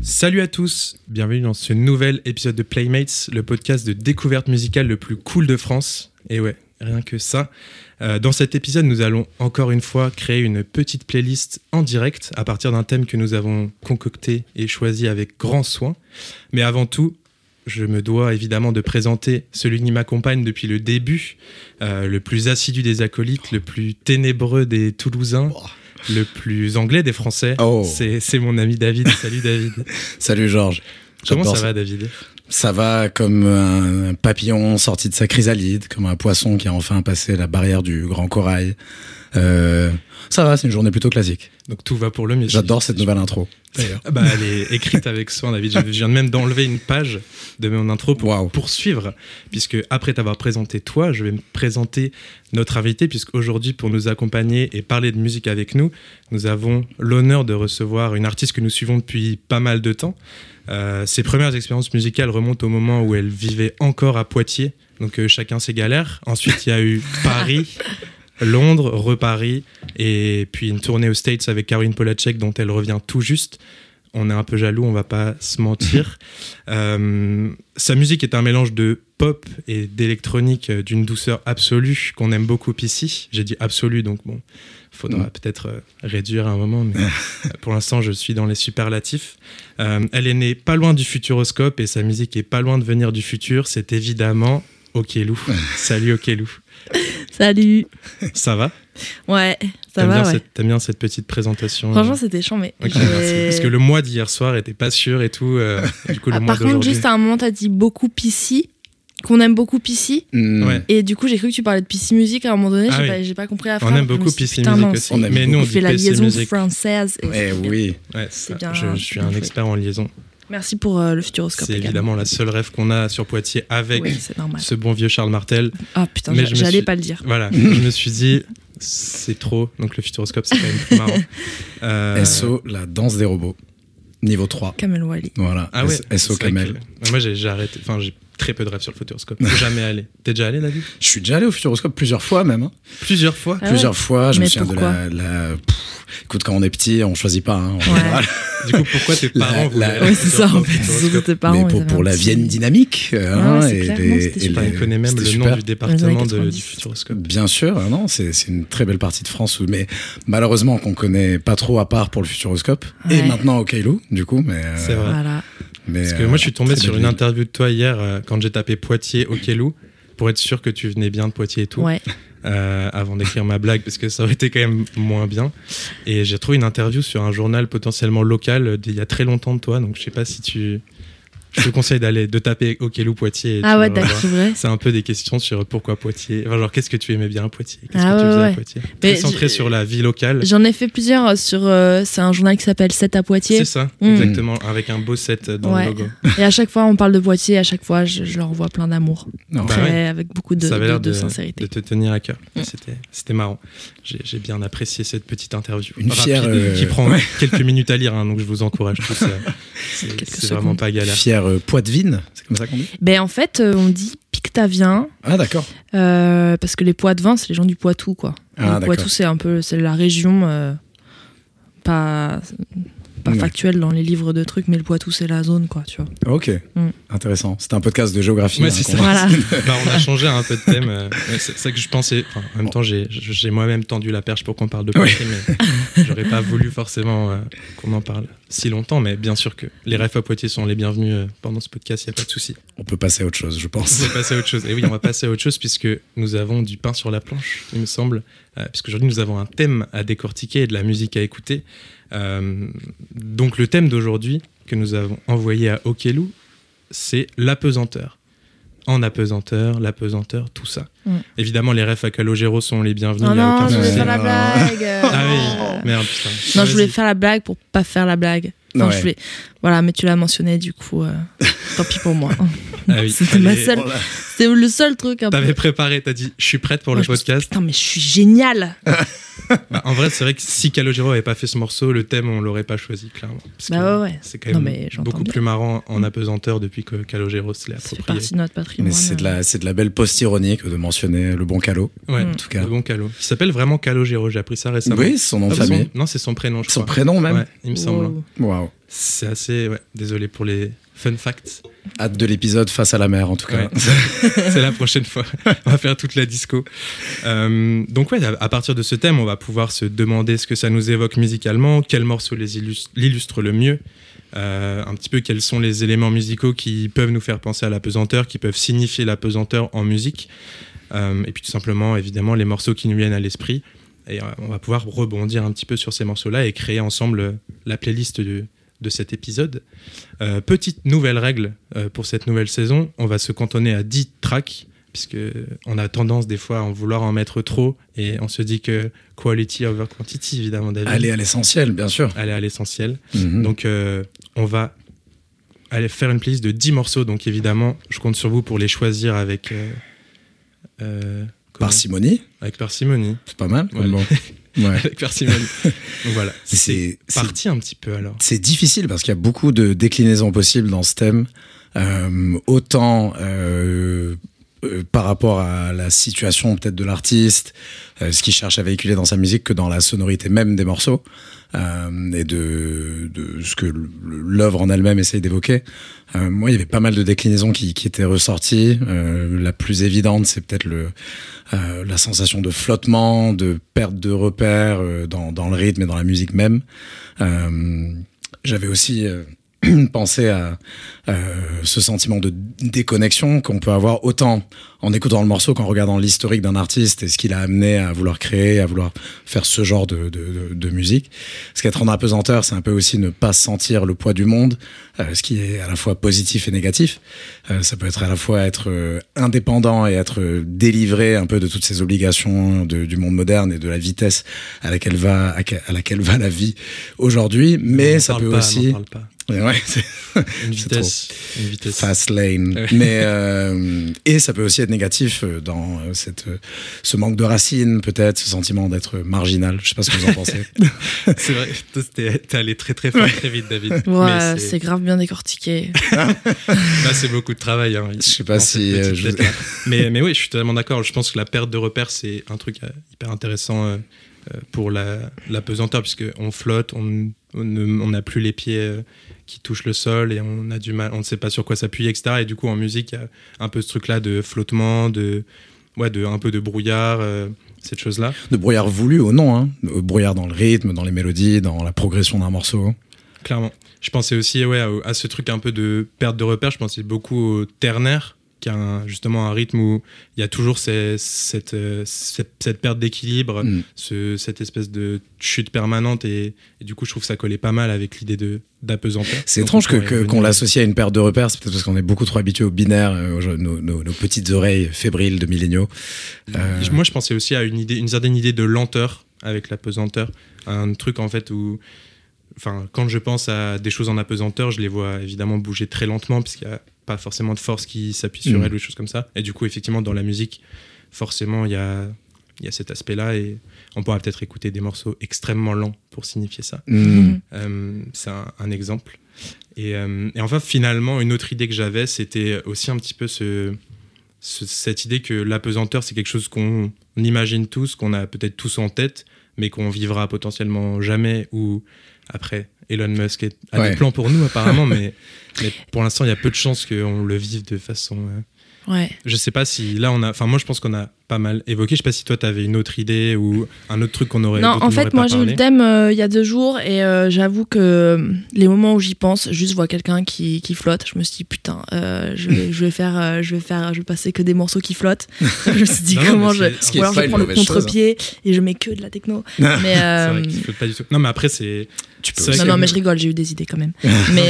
Salut à tous, bienvenue dans ce nouvel épisode de Playmates, le podcast de découverte musicale le plus cool de France. Et ouais, rien que ça. Euh, dans cet épisode, nous allons encore une fois créer une petite playlist en direct à partir d'un thème que nous avons concocté et choisi avec grand soin. Mais avant tout, je me dois évidemment de présenter celui qui m'accompagne depuis le début, euh, le plus assidu des acolytes, le plus ténébreux des Toulousains, le plus anglais des Français. Oh. C'est mon ami David. Salut David. Salut Georges. Comment ça va David? Ça va comme un papillon sorti de sa chrysalide, comme un poisson qui a enfin passé la barrière du grand corail. Euh, ça va, c'est une journée plutôt classique. Donc tout va pour le mieux. J'adore cette nouvelle intro. D'ailleurs. Ah bah, elle est écrite avec soin, David. Je viens même d'enlever une page de mon intro pour poursuivre, puisque après t'avoir présenté toi, je vais me présenter notre invité, puisqu'aujourd'hui, pour nous accompagner et parler de musique avec nous, nous avons l'honneur de recevoir une artiste que nous suivons depuis pas mal de temps. Euh, ses premières expériences musicales remontent au moment où elle vivait encore à Poitiers, donc euh, chacun ses galères. Ensuite, il y a eu Paris. Londres, reparis, et puis une tournée aux States avec Caroline Polacek dont elle revient tout juste. On est un peu jaloux, on va pas se mentir. Euh, sa musique est un mélange de pop et d'électronique euh, d'une douceur absolue qu'on aime beaucoup ici. J'ai dit absolue, donc bon, faudra Mm. peut-être euh, réduire à un moment, mais pour l'instant, je suis dans les superlatifs. Euh, elle est née pas loin du futuroscope et sa musique est pas loin de venir du futur. C'est évidemment Okelou. Salut Okelou. Salut. Ça va? Ouais, ça va, bien, ouais. cette- t'aimes bien cette petite présentation Franchement, euh, c'était chiant, mais. ok, j'ai- merci. Parce que le mois d'hier soir était pas sûr et tout. euh, du coup, le Ah, mois par contre, juste à un moment, t'as dit beaucoup PC, qu'on aime beaucoup PC. Hmm. Ouais. Et du coup, j'ai cru que tu parlais de PC Music à un moment donné. Ah j'ai oui. pas, j'ai pas compris la phrase. On aime beaucoup Music mince. aussi. On aime mais nous, on fait la liaison Music. française. et Eh c'est bien. oui. Ouais, C'est bien- je, je suis un expert en liaison. Merci pour euh, le futuroscope. C'est évidemment la seule rêve qu'on a sur Poitiers avec Oui, c'est normal. ce bon vieux Charles Martel. Ah putain, j'allais suis- pas le dire. Voilà, je me suis dit, c'est trop. Donc le futuroscope, c'est quand même plus marrant. Euh, SO, la danse des robots. Niveau 3. Kamel Wally. Voilà. Ah ouais, SO que- Moi, j'ai j'ai arrêté. Enfin, j'ai très peu de rêves sur le futuroscope. Jamais allé. T'es déjà allé, David? Je suis déjà allé au Futuroscope plusieurs fois même. hein. Plusieurs fois. Ah ouais plusieurs fois. Je me Mais souviens de la, la- pff, Écoute, quand on est petit, on choisit pas. hein, en Ouais. général. Du coup, pourquoi tes parents la- Ouais, c'est ça en fait. Futuroscope Surtout tes parents. Mais pour, pour la Vienne dynamique. hein, ouais, et clair. les- Non, et les- Il connaît même le nom du département de- 90. du futuroscope. Bien sûr, ah non, c'est une très belle partie de France, mais malheureusement qu'on connaît pas trop à part pour le Futuroscope. Et maintenant au Kailou, du coup. Mais, euh, C'est vrai. Voilà. Mais, Parce que euh, moi, je suis tombé très sur une ville. interview de toi hier euh, quand j'ai tapé Poitiers au Kelou pour être sûr que tu venais bien de Poitiers et tout, Ouais. euh, avant d'écrire ma blague, parce que ça aurait été quand même moins bien. Et j'ai trouvé une interview sur un journal potentiellement local euh, d'il y a très longtemps de toi, donc je sais pas si tu. Je te conseille d'aller de taper au Kelou Poitiers. Ah ouais, d'accord, c'est vrai. C'est un peu des questions sur pourquoi Poitiers. Enfin, genre, qu'est-ce que tu aimais bien à Poitiers? Qu'est-ce Ah que tu ouais, faisais à ouais. Poitiers? Mais Très centré sur la vie locale. J'en ai fait plusieurs sur. euh, c'est un journal qui s'appelle 7 à Poitiers. C'est ça, Mm. exactement, avec un beau set dans Ouais. le logo. Et à chaque fois, on parle de Poitiers. À chaque fois, je, je leur envoie plein d'amour. Non, Bah ouais. Avec beaucoup de, ça avait de- l'air de de, sincérité. de te tenir à cœur. Mm. C'était, c'était marrant. J'ai, bien apprécié cette petite interview. Une Rapide, fière, euh, Qui prend ouais. quelques minutes à lire, hein, donc je vous encourage tous. euh, c'est vraiment pas galère. Euh, Poitevine, c'est comme ça qu'on dit Ben, en fait, euh, on dit Pictavien. Ah d'accord. euh, parce que les Poitevins, c'est les gens du Poitou, quoi. Ah, le. Poitou, c'est un peu. C'est la région. euh, pas. Pas Ouais. factuelle dans les livres de trucs, mais le Poitou, c'est la zone, quoi, tu vois. Ok, Mm. intéressant. C'était un podcast de géographie. Ouais, hein, ça. Voilà. Bah, on a changé un peu de thème. euh, ouais, c'est ça que je pensais. Enfin, en même temps, j'ai, j'ai moi-même tendu la perche pour qu'on parle de Poitiers, mais j'aurais pas voulu forcément euh, qu'on en parle si longtemps. Mais bien sûr que les refs à Poitiers sont les bienvenus euh, pendant ce podcast, il n'y a pas de souci. On peut passer à autre chose, je On pense. va passer à autre chose. Et oui, on va passer à autre chose puisque nous avons du pain sur la planche, il me semble. Euh, puisqu'aujourd'hui, nous avons un thème à décortiquer et de la musique à écouter. Euh, donc, le thème d'aujourd'hui que nous avons envoyé à Okelou, c'est l'apesanteur. En apesanteur, l'apesanteur, tout ça. Mm. Évidemment, les refs à Calogero sont les bienvenus. Non, a non, je voulais faire la blague. Ah oui, merde, putain. Non, je voulais faire la blague pour pas faire la blague. Enfin, Ouais. je voulais... Voilà, mais tu l'as mentionné, du coup, euh, tant pis pour moi. Ah oui, C'était ma fallait- seule- C'est le seul truc. T'avais préparé, t'as dit, je suis prête pour Moi, le suis dit, podcast. Putain, mais je suis géniale. Bah, en vrai, c'est vrai que si Calogero avait pas fait ce morceau, le thème, on l'aurait pas choisi, clairement. Parce Bah que ouais, ouais. C'est quand Non, même beaucoup bien. plus marrant en apesanteur depuis que Calogero se l'est approprié. partie de notre patrimoine. Mais c'est de la, c'est de la belle post-ironie que de mentionner le bon Calo. Ouais. En tout cas. le bon Calo. Il s'appelle vraiment Calogero, j'ai appris ça récemment. Oui, c'est son nom de Ah, famille. son- Non, c'est son prénom, je Son crois. prénom même. Ouais, il me semble. Wow. Waouh. C'est assez. Ouais, désolé pour les fun facts. Hâte de l'épisode face à la mer en tout cas. Ouais. c'est la prochaine fois. on va faire toute la disco. Euh, donc ouais, à, partir de ce thème, on va pouvoir se demander ce que ça nous évoque musicalement, quel morceau l'illustre le mieux, euh, un petit peu quels sont les éléments musicaux qui peuvent nous faire penser à la pesanteur, qui peuvent signifier la pesanteur en musique, Euh, et puis tout simplement, évidemment, les morceaux qui nous viennent à l'esprit. Et on va pouvoir rebondir un petit peu sur ces morceaux-là et créer ensemble la playlist de, de cet épisode. Euh, petite nouvelle règle euh, pour cette nouvelle saison, on va se cantonner à 10 tracks, puisque on a tendance des fois à en vouloir en mettre trop, et on se dit que quality over quantity, évidemment, David. Aller à l'essentiel, bien sûr. Aller à l'essentiel. Mhm. Donc, euh, on va aller faire une playlist de 10 morceaux, donc évidemment, je compte sur vous pour les choisir avec... Parcimonie, Avec parcimonie. c'est pas mal. Ouais. Bon. Ouais. Avec parcimonie. donc voilà. C'est- parti un petit peu alors. C'est difficile parce qu'il y a beaucoup de déclinaisons possibles dans ce thème. Euh, autant euh, euh, par rapport à la situation peut-être de l'artiste, euh, ce qu'il cherche à véhiculer dans sa musique, que dans la sonorité même des morceaux euh, et de, ce que l'œuvre en elle-même essaye d'évoquer. Moi, il y avait pas mal de déclinaisons qui, étaient ressorties. La plus évidente, c'est peut-être le la sensation de flottement, de perte de repères euh, dans, le rythme et dans la musique même. J'avais aussi pensé à euh, ce sentiment de déconnexion qu'on peut avoir autant en écoutant le morceau qu'en regardant l'historique d'un artiste et ce qu'il a amené à vouloir créer, à vouloir faire ce genre de, de, de, musique. Ce qu'être en apesanteur, c'est un peu aussi ne pas sentir le poids du monde, euh, ce qui est à la fois positif et négatif. Euh, ça peut être à la fois être euh, indépendant et être euh, délivré un peu de toutes ces obligations de- du monde moderne et de la vitesse à laquelle va à, que- à laquelle va la vie aujourd'hui, mais ça peut pas, aussi pas. Ouais, c'est- Une vitesse. Une vitesse. fast lane. Ouais. Mais euh, et ça peut aussi être négatif euh, dans euh, cette ce manque de racines peut-être, ce sentiment d'être marginal. Je sais pas ce que vous en pensez. C'est vrai, t'es allé très très fort, très vite, David. Ouais, c'est grave bien décortiqué. Là, c'est beaucoup de travail. Hein, Je sais pas si, euh, je- mais, mais oui, je suis totalement d'accord. Je pense que la perte de repères, c'est un truc hyper intéressant euh, pour la, la pesanteur, puisqu'on flotte, on n'a plus les pieds euh, qui touchent le sol et on a du mal, on ne sait pas sur quoi s'appuyer, etc. Et du coup, en musique, il y a un peu ce truc-là de flottement, de, ouais, de, un peu de brouillard, euh, cette chose-là. de brouillard voulu ou non, hein. Brouillard dans le rythme, dans les mélodies, dans la progression d'un morceau. Clairement. Je pensais aussi ouais, au- à ce truc un peu de perte de repère. Je pensais beaucoup au ternaire, qui a un- justement un rythme où il y a toujours ces- cette, cette, cette perte d'équilibre, Mm. ce- cette espèce de chute permanente. Et, et du coup, je trouve que ça collait pas mal avec l'idée de d'apesanteur. C'est étrange on que- qu'on l'associe à une perte de repères, c'est peut-être parce qu'on est beaucoup trop habitué au binaire, euh, aux- nos, nos- nos petites oreilles fébriles de milléniaux. Euh, Moi, je pensais aussi à une, idée, une certaine idée de lenteur avec l'apesanteur. Un truc en fait où. Enfin, quand je pense à des choses en apesanteur, je les vois évidemment bouger très lentement, puisqu'il n'y a pas forcément de force qui s'appuie sur Mhm. elles ou des choses comme ça. Et du coup, effectivement, dans la musique, forcément, il y a, y a cet aspect-là. Et on pourra peut-être écouter des morceaux extrêmement lents pour signifier ça. hmm, Euh, c'est un, un exemple. Et, euh, et enfin, finalement, une autre idée que j'avais, c'était aussi un petit peu ce, ce- cette idée que l'apesanteur, c'est quelque chose qu'on imagine tous, qu'on a peut-être tous en tête, mais qu'on vivra potentiellement jamais. Ou après, Elon Musk est- a Ouais. des plans pour nous, apparemment, mais, mais pour l'instant, il y a peu de chances qu'on le vive de façon. euh, Ouais. je sais pas si là, on a. Enfin, moi, je pense qu'on a pas mal évoqué. Je sais pas si toi, tu avais une autre idée ou un autre truc qu'on aurait. Non, en fait, moi j'ai eu le thème euh, il y a deux jours et euh, j'avoue que euh, les moments où j'y pense, juste vois quelqu'un qui, qui flotte, je me suis dit putain, euh, je, vais, je vais faire, euh, je vais faire, je vais passer que des morceaux qui flottent. je me suis dit Non, comment je, ou alors je prends le chose, hein. contre-pied et je mets que de la techno. mais euh, vrai flotte pas du tout. Non, mais après, c'est. tu peux non non mais je rigole, j'ai eu des idées quand même. Mais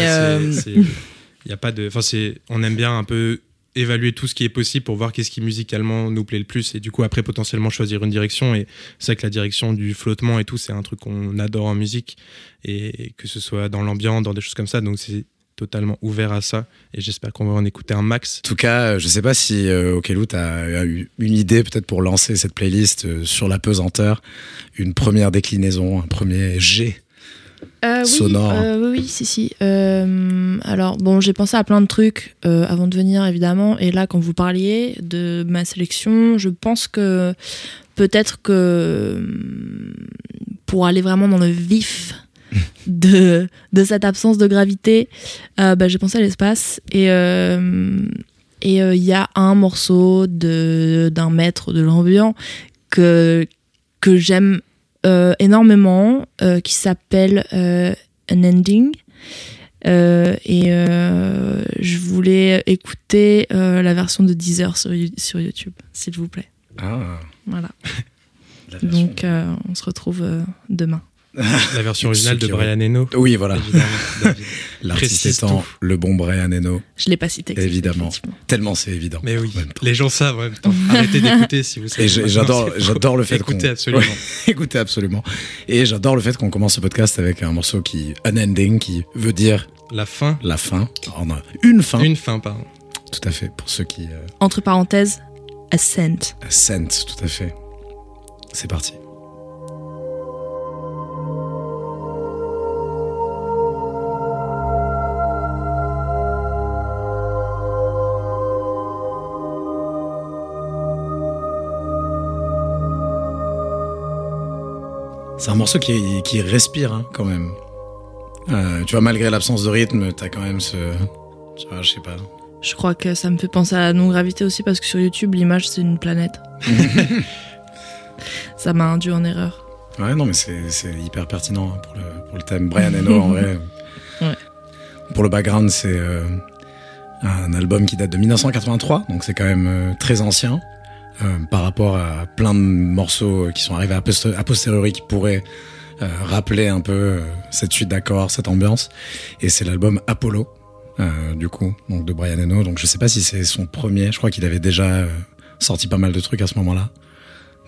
il y a pas de. Enfin, c'est. On aime bien un peu évaluer tout ce qui est possible pour voir qu'est-ce qui musicalement nous plaît le plus et du coup après potentiellement choisir une direction. Et c'est vrai que la direction du flottement et tout c'est un truc qu'on adore en musique et que ce soit dans l'ambiance dans des choses comme ça. Donc c'est totalement ouvert à ça et j'espère qu'on va en écouter un max. En tout cas, je sais pas si euh, Okelou tu as eu une idée peut-être pour lancer cette playlist euh, sur la pesanteur, une première déclinaison, un premier G Euh, oui, Sonore. euh, oui, oui, si, si. Euh, alors, bon, j'ai pensé à plein de trucs euh, avant de venir, évidemment. Et là, quand vous parliez de ma sélection, je pense que peut-être que hum, pour aller vraiment dans le vif de, de cette absence de gravité, bah, j'ai pensé à l'espace. Et et il y a un morceau d'un maître de l'ambiant que, que j'aime énormément euh, qui s'appelle euh, An Ending. Euh, et euh, je voulais écouter euh, la version de Deezer sur, You- sur YouTube, s'il vous plaît. Ah, Voilà. Donc, euh, on se retrouve euh, demain. La version originale de Brian Eno. Oui, voilà. L'artiste étant tout. le bon Brian Eno. Je l'ai pas cité. Évidemment. Tellement c'est évident. Mais oui, les gens savent en même temps. Arrêtez d'écouter si vous savez. J'adore, le fait qu'on. Écoutez absolument. Ouais, écoutez absolument. Et j'adore le fait qu'on commence ce podcast avec un morceau qui, un ending, qui veut dire La fin, la fin. On a une fin. une fin, pardon. Tout à fait. Pour ceux qui euh, Entre parenthèses, Ascent. sentent, tout à fait. C'est parti. C'est un morceau qui, qui respire hein, quand même. Euh, tu vois, malgré l'absence de rythme, t'as quand même ce. Tu vois, je sais pas. Je crois que ça me fait penser à la non-gravité aussi parce que sur YouTube, l'image, c'est une planète. ça m'a induit en erreur. Ouais, non, mais c'est hyper pertinent hein, pour le, pour le thème. Brian Eno, en vrai. Ouais. Pour le background, c'est euh, un album qui date de 1983, donc c'est quand même euh, très ancien euh, par rapport à plein de morceaux qui sont arrivés a posteriori qui pourraient euh, rappeler un peu euh, cette suite d'accords, cette ambiance. Et c'est l'album Apollo, du coup, donc de Brian Eno. Donc je sais pas si c'est son premier, je crois qu'il avait déjà sorti pas mal de trucs à ce moment-là.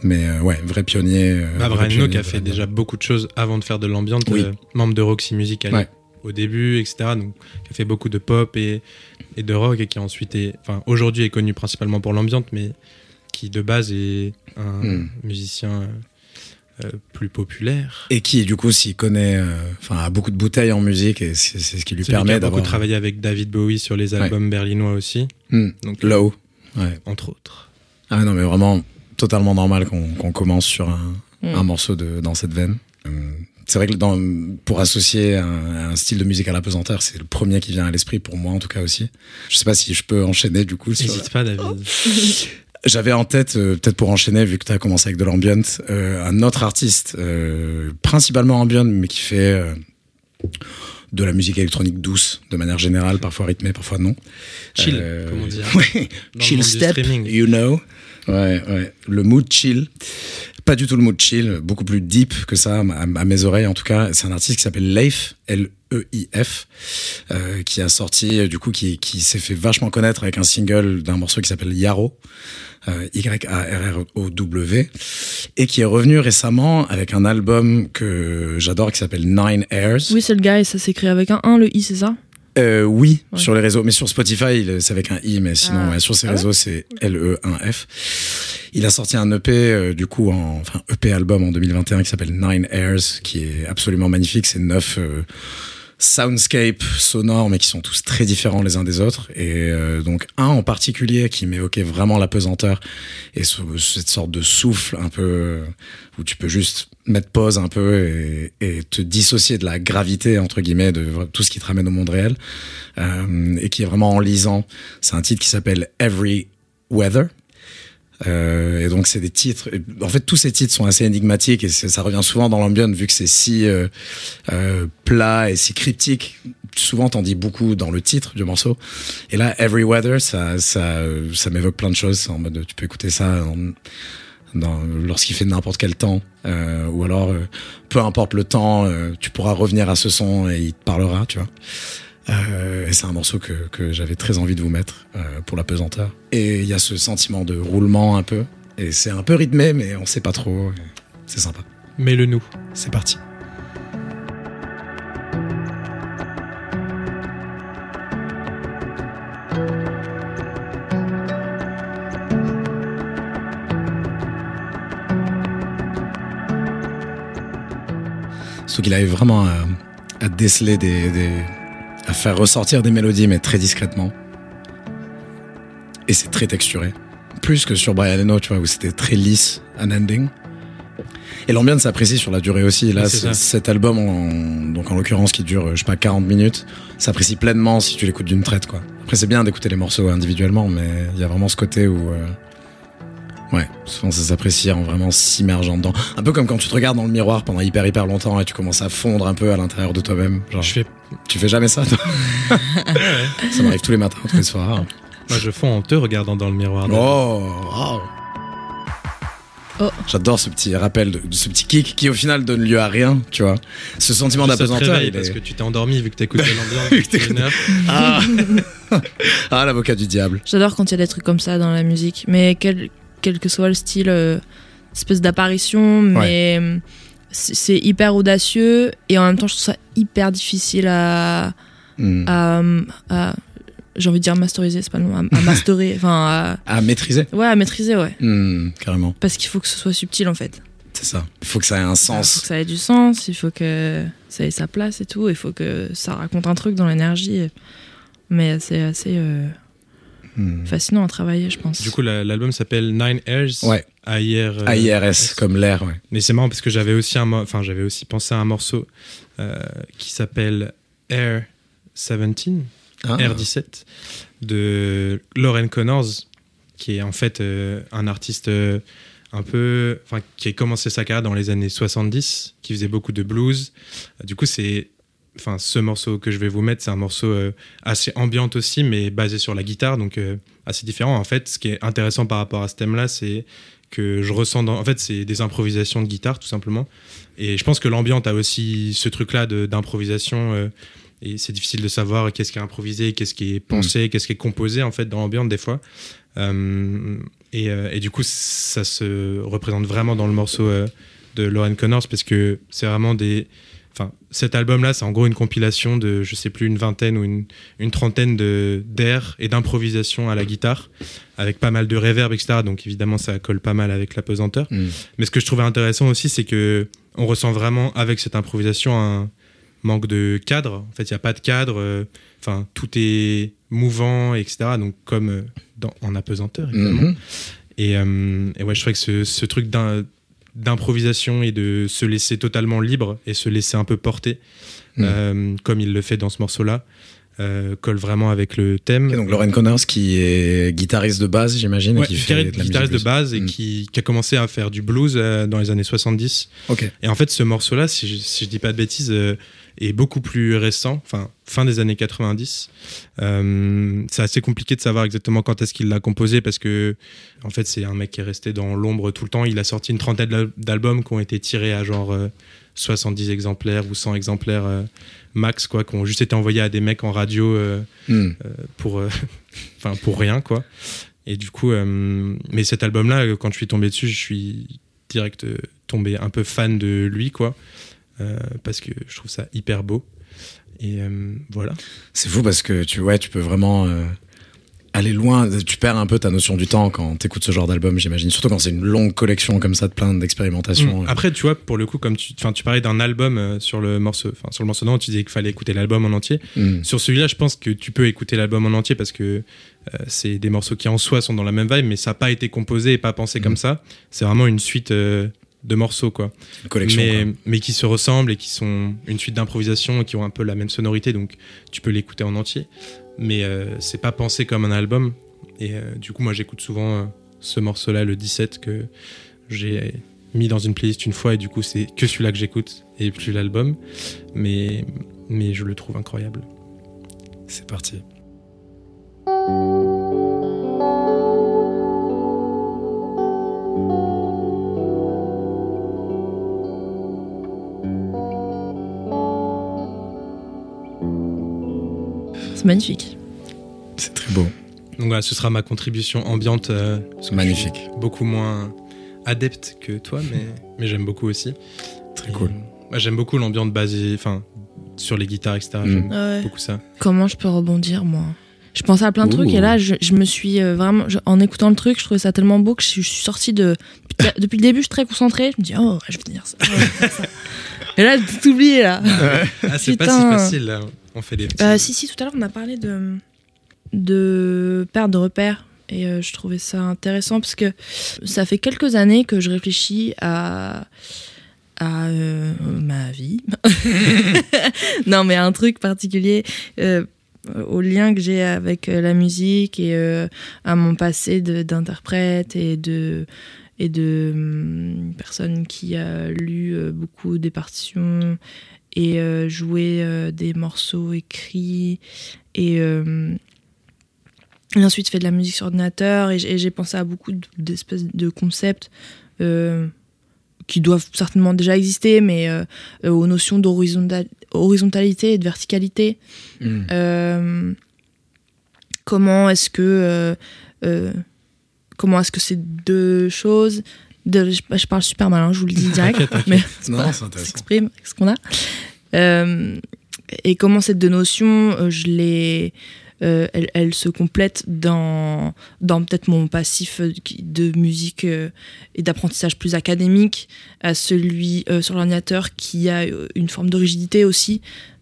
Mais euh, ouais, vrai pionnier. euh, Bah, vrai Brian Eno pionnier qui a fait déjà beaucoup de choses avant de faire de l'ambiance, Oui. euh, membre de Roxy Music à- Ouais. au début, etc. Donc, qui a fait beaucoup de pop et, et de rock et qui ensuite est, enfin, aujourd'hui est connu principalement pour l'ambiance, mais qui de base est un Hmm. musicien euh, plus populaire. Et qui, du coup, s'y connaît, euh, enfin, a beaucoup de bouteilles en musique et c'est ce qui lui permet a beaucoup d'avoir. travaillé avec David Bowie sur les albums berlinois aussi, Hmm, donc Low. Ouais. entre autres. Ah non, mais vraiment totalement normal qu'on commence sur un, Mm. un morceau de, dans cette veine. Euh, C'est vrai que dans, pour associer un, un style de musique à la pesanteur, c'est le premier qui vient à l'esprit pour moi en tout cas aussi. Je sais pas si je peux enchaîner du coup. la- N'hésite pas, David. J'avais en tête, euh, peut-être pour enchaîner, vu que tu as commencé avec de l'ambient, euh, un autre artiste, euh, principalement ambient, mais qui fait euh, de la musique électronique douce, de manière générale, parfois rythmée, parfois non. Chill, Euh, comme on dit. hein. ouais, chill step, you know. Ouais, ouais. Le mood chill. Pas du tout le mood chill, beaucoup plus deep que ça, à, mes oreilles en tout cas. C'est un artiste qui s'appelle Leif, L-E-I-F, euh, qui a sorti, euh, du coup, qui, qui s'est fait vachement connaître avec un single d'un morceau qui s'appelle Yarrow, euh, Y-A-R-R-O-W, et qui est revenu récemment avec un album que j'adore qui s'appelle Nine Airs. Oui, c'est le gars et ça s'écrit avec un 1, le I, c'est ça? Euh, oui, Ouais. sur les réseaux. Mais sur Spotify, c'est avec un i, mais sinon, Ah. ouais, sur ses Ah ouais réseaux, c'est L-E-1-F. Il a sorti un EP, euh, du coup, en, enfin, EP album en 2021 qui s'appelle Nine Airs, qui est absolument magnifique. C'est neuf euh, soundscapes sonores, mais qui sont tous très différents les uns des autres. Et euh, donc, un en particulier qui m'évoquait vraiment la pesanteur et ce- cette sorte de souffle un peu euh, où tu peux juste mettre pause un peu et, et te dissocier de la gravité entre guillemets de tout ce qui te ramène au monde réel euh, et qui est vraiment enlisant. C'est un titre qui s'appelle Every Weather. Euh, et donc c'est des titres. En fait, tous ces titres sont assez énigmatiques et ça revient souvent dans l'ambiance vu que c'est si euh, euh, plat et si cryptique. Souvent, t'en dis beaucoup dans le titre du morceau. Et là, Every Weather, ça, ça, ça m'évoque plein de choses. En mode, tu peux écouter ça en- lorsqu'il fait n'importe quel temps, euh, ou alors euh, peu importe le temps, euh, tu pourras revenir à ce son et il te parlera, tu vois. Et c'est un morceau que, que j'avais très envie de vous mettre pour la pesanteur. Et il y a ce sentiment de roulement un peu, et c'est un peu rythmé, mais on sait pas trop. C'est sympa. Mets-le nous. C'est parti. Qu'il arrive vraiment à, à déceler des, des, à faire ressortir des mélodies, mais très discrètement. Et c'est très texturé. Plus que sur Brian Eno, tu vois, où c'était très lisse, un ending. Et l'ambiance s'apprécie sur la durée aussi. Là, cet album, en, donc en l'occurrence, qui dure, je sais pas, 40 minutes, s'apprécie pleinement si tu l'écoutes d'une traite, quoi. Après, c'est bien d'écouter les morceaux individuellement, mais il y a vraiment ce côté où, euh, ouais, souvent ça s'apprécie en vraiment s'immergeant dedans. Un peu comme quand tu te regardes dans le miroir pendant hyper hyper longtemps et tu commences à fondre un peu à l'intérieur de toi-même. Genre, Je fais, tu fais jamais ça, toi? Ça m'arrive tous les matins, tous les soirs. moi, je fonds en te regardant dans le miroir. Oh, wow. Oh. J'adore ce petit rappel, de, de ce petit kick qui au final donne lieu à rien, tu vois. Ce sentiment d'apesanteur, il parce est... que tu t'es endormi vu que t'écoutais l'ambiance. Ah, ah l'avocat du diable. J'adore quand il y a des trucs comme ça dans la musique, mais quel, quel que soit le style, euh, espèce d'apparition, mais euh, c'est hyper audacieux et en même temps je trouve ça hyper difficile à, Hmm. à, à- j'ai envie de dire masteriser, c'est pas le mot, à, à masterer, enfin À maîtriser. ouais, à maîtriser, ouais, Hmm, carrément, parce qu'il faut que ce soit subtil en fait. c'est ça. Il faut que ça ait un Il faut sens. que ça ait du sens, il faut que ça ait sa place et tout, il faut que ça raconte un truc dans l'énergie, mais c'est assez euh, Hmm. fascinant à travailler, je pense. Du coup, la- l'album s'appelle Nine Airs. Ouais. AIR. euh, AIRS, comme l'air, ouais. Mais c'est marrant parce que j'avais aussi, un mo- enfin, j'avais aussi pensé à un morceau euh, qui s'appelle Air 17, Ah. R17, de Lauren Connors, qui est en fait euh, un artiste euh, un peu. Enfin, qui a commencé sa carrière dans les années 70, qui faisait beaucoup de blues. Du coup, c'est. Enfin, ce morceau que je vais vous mettre, c'est un morceau euh, assez ambiant aussi, mais basé sur la guitare, donc euh, assez différent. En fait, ce qui est intéressant par rapport à ce thème-là, c'est que je ressens dans... En fait, c'est des improvisations de guitare, tout simplement. Et je pense que l'ambiance a aussi ce truc-là d'improvisation. euh, et c'est difficile de savoir qu'est-ce qui est improvisé, qu'est-ce qui est pensé, qu'est-ce qui est composé, en fait, dans l'ambiance, des fois. Et, et du coup, ça se représente vraiment dans le morceau de Lauren Connors, parce que c'est vraiment des... Enfin, cet album-là, c'est en gros une compilation de, je sais plus, une vingtaine ou une, une trentaine d'airs et d'improvisation à la guitare, avec pas mal de reverb, etc. Donc évidemment, ça colle pas mal avec la pesanteur. Hmm. Mais ce que je trouvais intéressant aussi, c'est que on ressent vraiment avec cette improvisation un manque de cadre. En fait, il n'y a pas de cadre. euh, Enfin, tout est mouvant, etc. Donc comme euh, dans, en apesanteur, évidemment. Mhm. Et, euh, et ouais, je trouvais que ce, ce truc d'un- d'improvisation et de se laisser totalement libre et se laisser un peu porter, Mm. euh, comme il le fait dans ce morceau-là, euh, colle vraiment avec le thème. Ok, donc Lauren Connors, qui est guitariste de base, j'imagine, Ouais, qui fait guitariste, de la guitariste musique de base et Mm. qui, qui a commencé à faire du blues euh, dans les années 70. Ok. Et en fait, ce morceau-là, si je, si je dis pas de bêtises, euh, est beaucoup plus récent, enfin fin des années 90. Euh, c'est assez compliqué de savoir exactement quand est-ce qu'il l'a composé parce que en fait, c'est un mec qui est resté dans l'ombre tout le temps. Il a sorti une trentaine d'al- d'albums qui ont été tirés à genre euh, 70 exemplaires ou 100 exemplaires euh, max, quoi, qui ont juste été envoyés à des mecs en radio. euh, Hmm. pour euh, enfin pour rien quoi et du coup euh, mais cet album là quand je suis tombé dessus je suis direct euh, tombé un peu fan de lui quoi euh, parce que je trouve ça hyper beau et euh, voilà C'est fou parce que tu, ouais, tu peux vraiment euh, aller loin. Tu perds un peu ta notion du temps quand t'écoutes ce genre d'album, j'imagine. Surtout quand c'est une longue collection comme ça de plein d'expérimentations. Mm. après tu vois pour le coup comme tu tu parlais d'un album euh, sur le morceau enfin sur le morceau non tu disais qu'il fallait écouter l'album en entier Hmm. Sur celui-là, je pense que tu peux écouter l'album en entier parce que euh, c'est des morceaux qui en soi sont dans la même vibe, mais ça n'a pas été composé et pas pensé Mhm. comme ça. C'est vraiment une suite euh, de morceaux, quoi. Une collection. mais, quoi. mais qui se ressemblent et qui sont une suite d'improvisation et qui ont un peu la même sonorité, donc tu peux l'écouter en entier. Mais euh, c'est pas pensé comme un album. Et euh, du coup, moi, j'écoute souvent euh, ce morceau-là, le 17, que j'ai mis dans une playlist une fois et du coup, c'est que celui-là que j'écoute et plus l'album. Mais, mais je le trouve incroyable. C'est parti. Magnifique. C'est très beau. Donc voilà, ce sera ma contribution ambiante. euh, Magnifique. je suis beaucoup moins adepte que toi, mais, mais j'aime beaucoup aussi. Très Et, cool. bah, j'aime beaucoup l'ambiance basée, enfin, sur les guitares, etc. Mm. J'aime Ouais. beaucoup ça. Comment je peux rebondir, moi? Je pensais à plein de Ouh. trucs et là, je, je me suis euh, vraiment. je- en écoutant le truc, je trouvais ça tellement beau que je, suis- je suis sortie de. Depuis, depuis le début, je suis très concentrée. Je me dis, oh, je vais dire ça. faire ça. Et là, j'ai tout oublié là. Ah, c'est pas si facile là. On fait petits. Euh, si, si, tout à l'heure, on a parlé de, de perte de repères. Et euh, je trouvais ça intéressant parce que ça fait quelques années que je réfléchis à, à euh, ma vie. non, mais à un truc particulier, euh, au lien que j'ai avec la musique et à mon passé d'interprète et de, et de hum, personne qui a lu beaucoup des partitions et euh, joué euh, des morceaux écrits et, euh, et ensuite fait de la musique sur ordinateur et, j'ai pensé à beaucoup d'espèces de concepts qui doivent certainement déjà exister mais aux notions d'horizontalité et de verticalité Mm. euh, comment est-ce que comment est-ce que ces deux choses de, je, je parle super mal hein, je vous le dis direct mais c'est Non, pas- c'est intéressant. s'exprime ce qu'on a Euh, et comment ces deux notions euh, je les euh, elles, elles se complètent dans, dans peut-être mon passif euh, de musique euh, et d'apprentissage plus académique à celui sur l'ordinateur qui a une forme de rigidité aussi.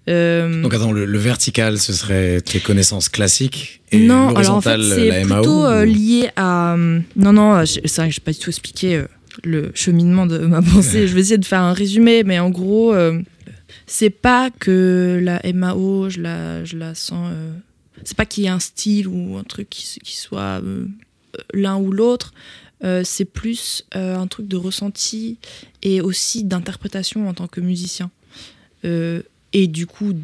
Euh, Donc attends, le, le vertical, ce serait tes connaissances classiques et non, alors en fait, l'horizontal, c'est la MAO plutôt euh, ou- lié à. euh, Non, non, c'est vrai que je n'ai pas du tout expliqué le cheminement de ma pensée. je vais essayer de faire un résumé, mais en gros, euh, c'est pas que la MAO, je la, je la sens. euh, c'est pas qu'il y ait un style ou un truc qui, soit l'un ou l'autre. C'est plus un truc de ressenti et aussi d'interprétation en tant que musicien. Euh, et du coup,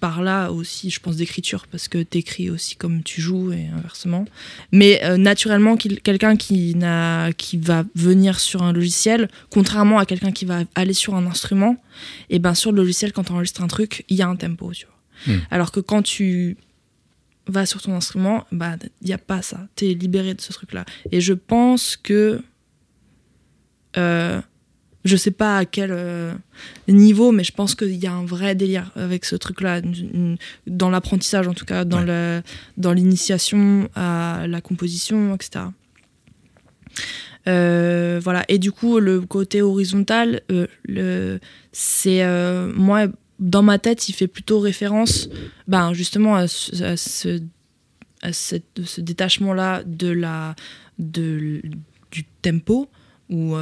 par là aussi, je pense d'écriture, parce que t'écris aussi comme tu joues et inversement. Mais euh, naturellement, quelqu'un qui, n'a- qui va venir sur un logiciel, contrairement à quelqu'un qui va aller sur un instrument, et ben sur le logiciel, quand tu enregistres un truc, il y a un tempo, tu vois. Hmm. Alors que quand tu vas sur ton instrument, bah il n'y a pas ça. Tu es libéré de ce truc-là. Et je pense que. Euh, je sais pas à quel euh, niveau, mais je pense qu'il y a un vrai délire avec ce truc-là, dans l'apprentissage en tout cas, dans Ouais. l'initiation à la composition, etc. Euh, voilà. Et du coup, le côté horizontal, euh, le, c'est euh, moi dans ma tête, il fait plutôt référence, ben justement à ce, à ce, à cette- ce détachement-là de la de, du tempo ou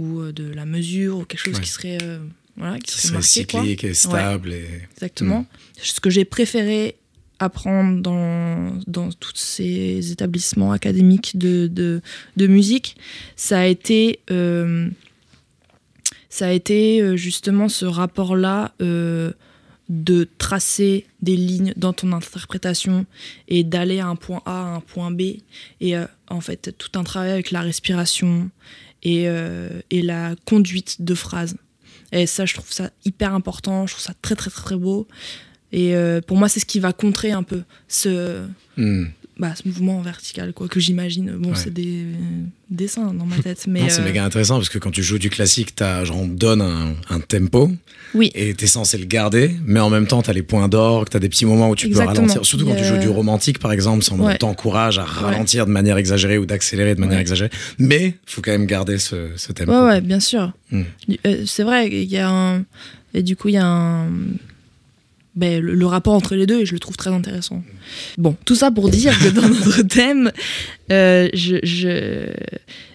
ou euh, de la mesure ou quelque chose Ouais. qui serait euh, voilà qui, qui serait marqué, quoi. cyclique et stable. Et... Exactement. Ce que j'ai préféré apprendre dans, dans tous ces établissements académiques de, de, de musique, ça a été, euh, ça a été justement ce rapport-là euh, de tracer des lignes dans ton interprétation et d'aller à un point A à un point B. Et euh, en fait, tout un travail avec la respiration et, euh, et la conduite de phrases. Et ça, je trouve ça hyper important. Je trouve ça très, très, très, très beau. Et euh, pour moi, c'est ce qui va contrer un peu ce, Hmm. Bah, ce mouvement vertical, quoi, que j'imagine. Bon, Ouais. c'est des euh, dessins dans ma tête. Mais c'est euh, méga intéressant parce que quand tu joues du classique, t'as, genre, on te donne un, un tempo Oui. et t'es censé le garder, mais en même temps, t'as les points d'orgue, t'as des petits moments où tu Exactement. peux ralentir. Surtout quand tu joues du romantique, par exemple, si on Ouais. t'encourage à ralentir de manière exagérée ou d'accélérer de manière exagérée. Mais faut quand même garder ce, ce tempo. Ouais, bien sûr. Mm. Euh, c'est vrai, il y a un. Et du coup, il y a un. Ben, le, le rapport entre les deux, et je le trouve très intéressant. Bon, tout ça pour dire que dans notre thème, euh, je, je,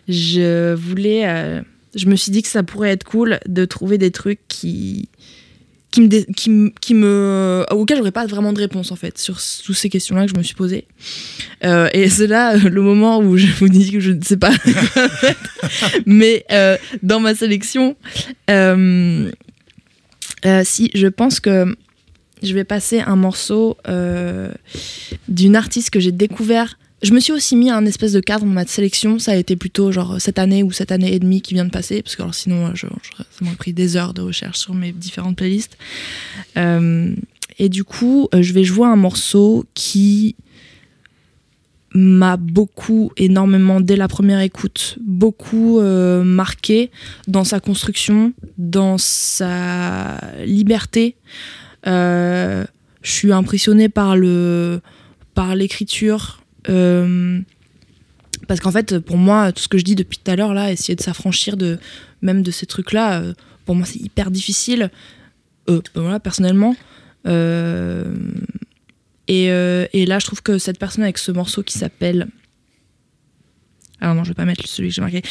je voulais. euh, je me suis dit que ça pourrait être cool de trouver des trucs qui. Qui me, qui, me- qui me auxquels j'aurais pas vraiment de réponse en fait sur toutes ces questions-là que je me suis posées Euh, et c'est là le moment où je vous dis que je ne sais pas mais dans ma sélection si je pense que je vais passer un morceau euh, d'une artiste que j'ai découvert je me suis aussi mis un espèce de cadre ma sélection ça a été plutôt genre cette année ou cette année et demie qui vient de passer parce que sinon ça m'aurait pris des heures de recherche sur mes différentes playlists Euh, et du coup euh, je vais jouer un morceau qui m'a beaucoup, énormément, dès la première écoute, beaucoup euh, marqué dans sa construction, dans sa liberté. Euh, je suis impressionnée par le par l'écriture. euh, parce qu'en fait, pour moi, tout ce que je dis depuis tout à l'heure, là, essayer de s'affranchir de même de ces trucs-là, euh, pour moi, c'est hyper difficile. Euh, voilà, personnellement. Et, et là, je trouve que cette personne avec ce morceau qui s'appelle. Alors non, je vais pas mettre celui que j'ai marqué.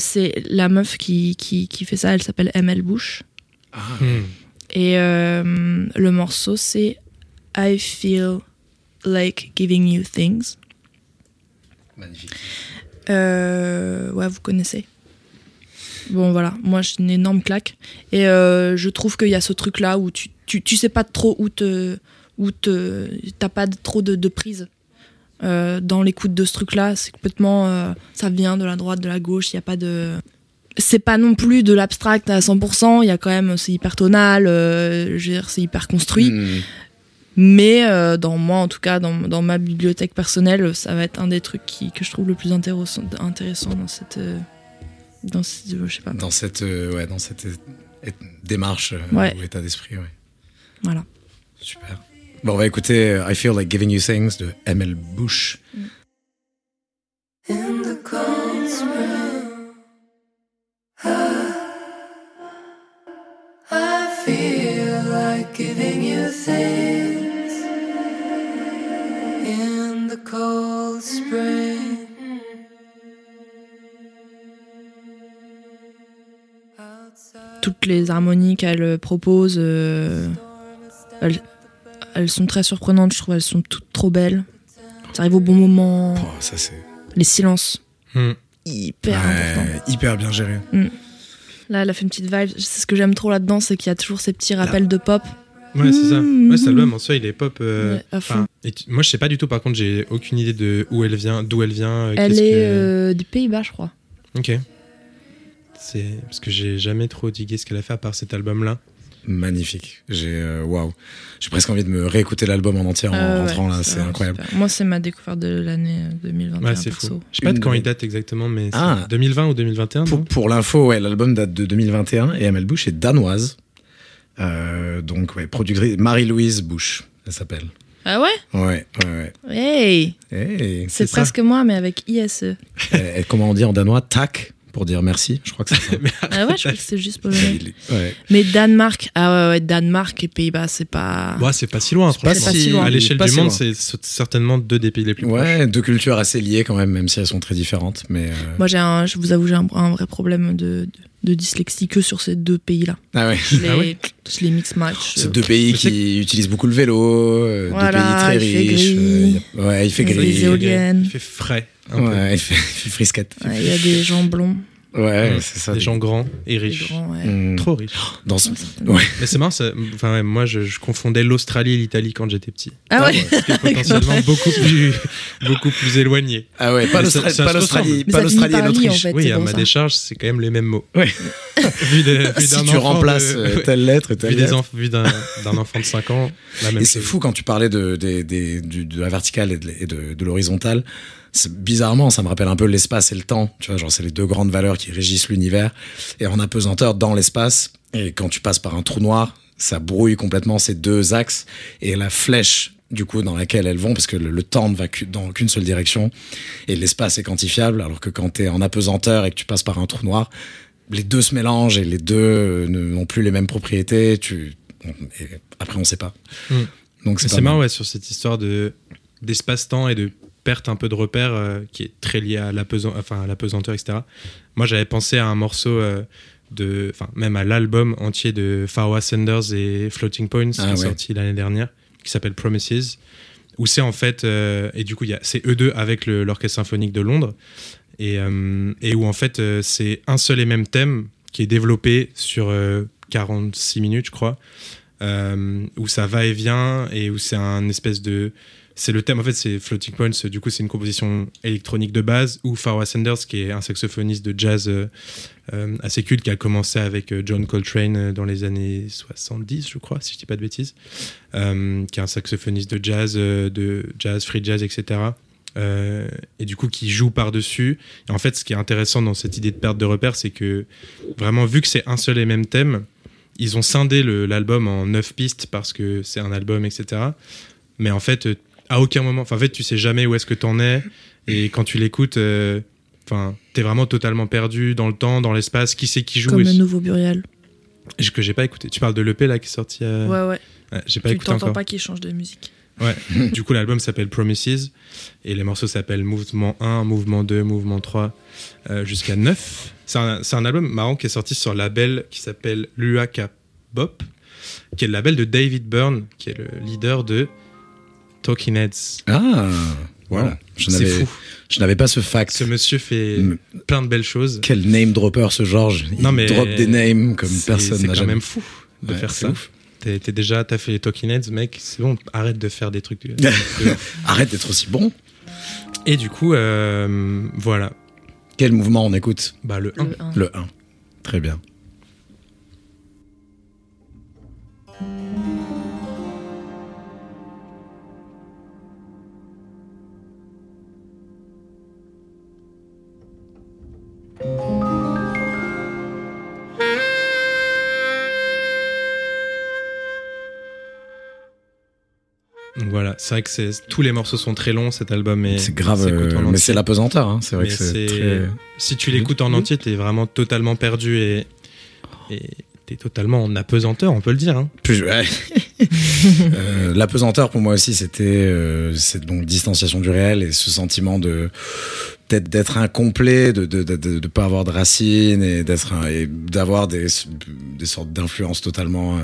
C'est la meuf qui, qui, qui fait ça, elle s'appelle ML Bush. Ah, Hmm. Et euh, le morceau, c'est I feel like giving you things. magnifique. Euh, ouais, vous connaissez. Bon, voilà, moi j'ai une énorme claque. Et euh, je trouve qu'il y a ce truc-là où tu, tu, tu sais pas trop où te. où te. t'as pas trop de, de prise. dans l'écoute de ce truc-là, c'est complètement. ça vient de la droite, de la gauche, il y a pas de. C'est pas non plus de l'abstract à 100%, il y a quand même. C'est hyper tonal, euh, je veux dire, c'est hyper construit. Hmm. Mais euh, dans moi, en tout cas, dans, dans ma bibliothèque personnelle, ça va être un des trucs qui, que je trouve le plus intéressant, intéressant dans cette. euh, dans ce- je sais pas. Dans cette, euh, ouais, dans cette démarche euh, Ouais. ou état d'esprit, ouais. Voilà. Super. Bon, on va écouter I Feel Like Giving You Things de ML Bush. In Toutes les harmonies qu'elle propose, euh, elles, elles sont très surprenantes, je trouve. Elles sont toutes trop belles. Ça arrive au bon moment. Oh, ça, c'est Les silences, Hmm. hyper ouais, importants. hyper bien géré. Là, elle a fait une petite vibe. C'est ce que j'aime trop là-dedans, c'est qu'il y a toujours ces petits rappels de pop. Ouais, c'est ça. Mmh. Ouais, cet album en soi, il est pop. euh, Ouais, à et tu- moi, je sais pas du tout. Par contre, j'ai aucune idée de où elle vient, d'où elle vient. euh, Elle qu'est-ce est que- euh, des Pays-Bas, je crois. Ok. C'est parce que j'ai jamais trop digué ce qu'elle a fait à part cet album-là. Magnifique. J'ai euh, waouh. J'ai presque envie de me réécouter l'album en entier en Euh, ouais, rentrant là. C'est incroyable. super. Moi, c'est ma découverte de l'année euh, 2021. Ouais, c'est fou. Je sais pas de Une quand il date exactement, mais c'est Ah. 2020 ou 2021. Pour, l'info, ouais, l'album date de 2021 et ML Bush est danoise. Euh, donc, ouais, productrice Marie-Louise Bush, elle s'appelle. Ah ouais? Ouais, ouais, ouais. Hey Hey. C'est ça. presque moi, mais avec ISE. Comment on dit en danois? Tak pour dire merci. Je crois que c'est ça. Ah ouais, je crois que c'est juste polonais. Ouais. Mais Danemark, ah ouais, ouais, Danemark et Pays-Bas, c'est pas. Ouais, c'est pas si loin. pas si loin. À l'échelle du si monde, c'est certainement deux des pays les plus proches. Ouais, deux cultures assez liées quand même, même si elles sont très différentes. Mais euh, Moi, j'ai un, je vous avoue, j'ai un, un vrai problème de, de, de dyslexie que sur ces deux pays-là. ah ouais. Je les, Ah ouais je les mix match. C'est deux pays qui utilisent beaucoup le vélo, euh, Voilà, deux pays très il fait riches. gris. euh, ouais, il fait gris. éoliennes. Il fait frais. un peu. Ouais, il fait, il fait frisquette. Ouais, Il y a des gens blonds, Ouais, Mm. c'est ça. Des gens grands et riches. grands, ouais. Mm. Trop riches. Dans ce... Ouais, certainement. Ouais. Mais c'est marrant, enfin, ouais, moi je, je confondais l'Australie et l'Italie quand j'étais petit. Ah ouais, C'était potentiellement beaucoup plus, beaucoup plus éloigné. Ah ouais, pas l'Australie, et li, en l'Autriche. fait. oui, à ma ça. décharge, c'est quand même les mêmes mots. Ouais. vu de- vu Si tu remplaces de- euh, telle lettre et telle vu lettre. vu d'un enfant de 5 ans, la même Et c'est fou quand tu parlais de, la verticale et de, et de, de l'horizontale. Bizarrement, ça me rappelle un peu l'espace et le temps. Tu vois, genre, c'est les deux grandes valeurs qui régissent l'univers. Et en apesanteur dans l'espace, et quand tu passes par un trou noir, ça brouille complètement ces deux axes. Et la flèche, du coup, dans laquelle elles vont, parce que le, le temps ne va dans qu'une seule direction, et l'espace est quantifiable, alors que quand tu es en apesanteur et que tu passes par un trou noir, les deux se mélangent et les deux euh, ne- n'ont plus les mêmes propriétés. Tu... et après, on sait pas. Mm. Donc, c'est marrant ouais, sur cette histoire de d'espace-temps et de perte un peu de repères euh, qui est très lié à l'apesan- enfin, à l'apesanteur, etc. Moi, j'avais pensé à un morceau euh, de, enfin, même à l'album entier de Farwa Sanders et Floating Points qui Ah est ouais. sorti l'année dernière, qui s'appelle Promises, où c'est en fait, euh, et du coup, c'est eux deux avec l'Orchestre Symphonique de Londres, et, et où en fait, c'est un seul et même thème qui est développé sur euh, 46 minutes, je crois, euh, où ça va et vient et où c'est un espèce de c'est le thème en fait c'est Floating Points du coup c'est une composition électronique de base ou Farwa Sanders qui est un saxophoniste de jazz euh, euh, assez culte qui a commencé avec euh, John Coltrane dans les années 70 je crois si je dis pas de bêtises qui est un saxophoniste de jazz de jazz free jazz etc et du coup qui joue par dessus et en fait ce qui est intéressant dans cette idée de perte de repères c'est que vraiment vu que c'est un seul et même thème ils ont scindé l'album en neuf pistes parce que c'est un album, etc. Mais en fait, à aucun moment, enfin, en fait, tu sais jamais où est-ce que t'en es. Et quand tu l'écoutes, euh, enfin, t'es vraiment totalement perdu dans le temps, dans l'espace. Qui c'est qui joue Comme le nouveau Burial. Que j'ai pas écouté. Tu parles de l'EP là qui est sorti. euh, Ouais, ouais. ouais, j'ai pas tu écouté t'entends pas qu'il change de musique. Ouais. du coup, l'album s'appelle Promises et les morceaux s'appellent Mouvement 1, Mouvement 2, Mouvement 3 euh, jusqu'à 9. C'est un, un album marrant qui est sorti sur un label qui s'appelle Luaka Bop, qui est le label de David Byrne, qui est le leader de Talking Heads. Ah, voilà. Je C'est n'avais, fou. je n'avais pas ce fact. Ce monsieur fait Mm. plein de belles choses. Quel name dropper ce Georges. Il Non, mais drop des names comme C'est- personne C'est n'a quand jamais. même fou de Ouais, faire c'est ça. ouf. T'es t'es déjà, t'as fait les Talking Heads, mec. C'est bon, arrête de faire des trucs. de- de ouf. Arrête d'être aussi bon. Et du coup, euh, voilà. Quel mouvement on écoute? Bah, le 1. Le un. Le 1. Très bien. Voilà, c'est vrai que tous les morceaux sont très longs cet album. et C'est grave, en euh, mais c'est l'apesanteur. Hein. C'est vrai Mais que c'est c'est- très. Si tu l'écoutes en entier, t'es vraiment totalement perdu et et t'es totalement en apesanteur, on peut le dire. hein. Ouais. Euh, L'apesanteur pour moi aussi, c'était euh, c'est donc distanciation du réel et ce sentiment de peut-être d'être incomplet, de de, de de de pas avoir de racines et d'être et d'avoir des des sortes d'influences totalement euh,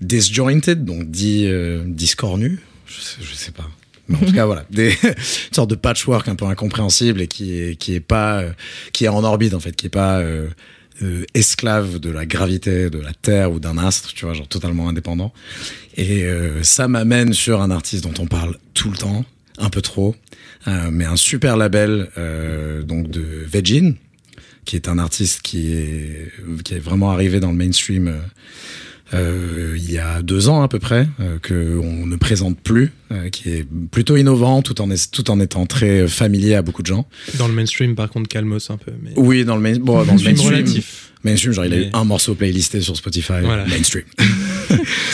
disjointed, donc dit euh, discornues. Je sais, je sais pas. Mais en tout cas, voilà, des une sorte de patchwork un peu incompréhensible et qui est qui est pas euh, qui est en orbite en fait, qui est pas euh, euh, esclave de la gravité de la Terre ou d'un astre, tu vois, genre totalement indépendant. Et ça m'amène sur un artiste dont on parle tout le temps, un peu trop, mais un super label donc de Vegin, qui est un artiste qui est qui est vraiment arrivé dans le mainstream. Euh, il y a deux ans à peu près, euh, que on ne présente plus, euh, qui est plutôt innovant tout en, est- tout en étant très familier à beaucoup de gens. Dans le mainstream, par contre, calmos un peu. Mais Oui, dans le, main, bon, dans le mainstream mainstream, relatif. mainstream, genre il a eu un morceau playlisté sur Spotify, Voilà. mainstream.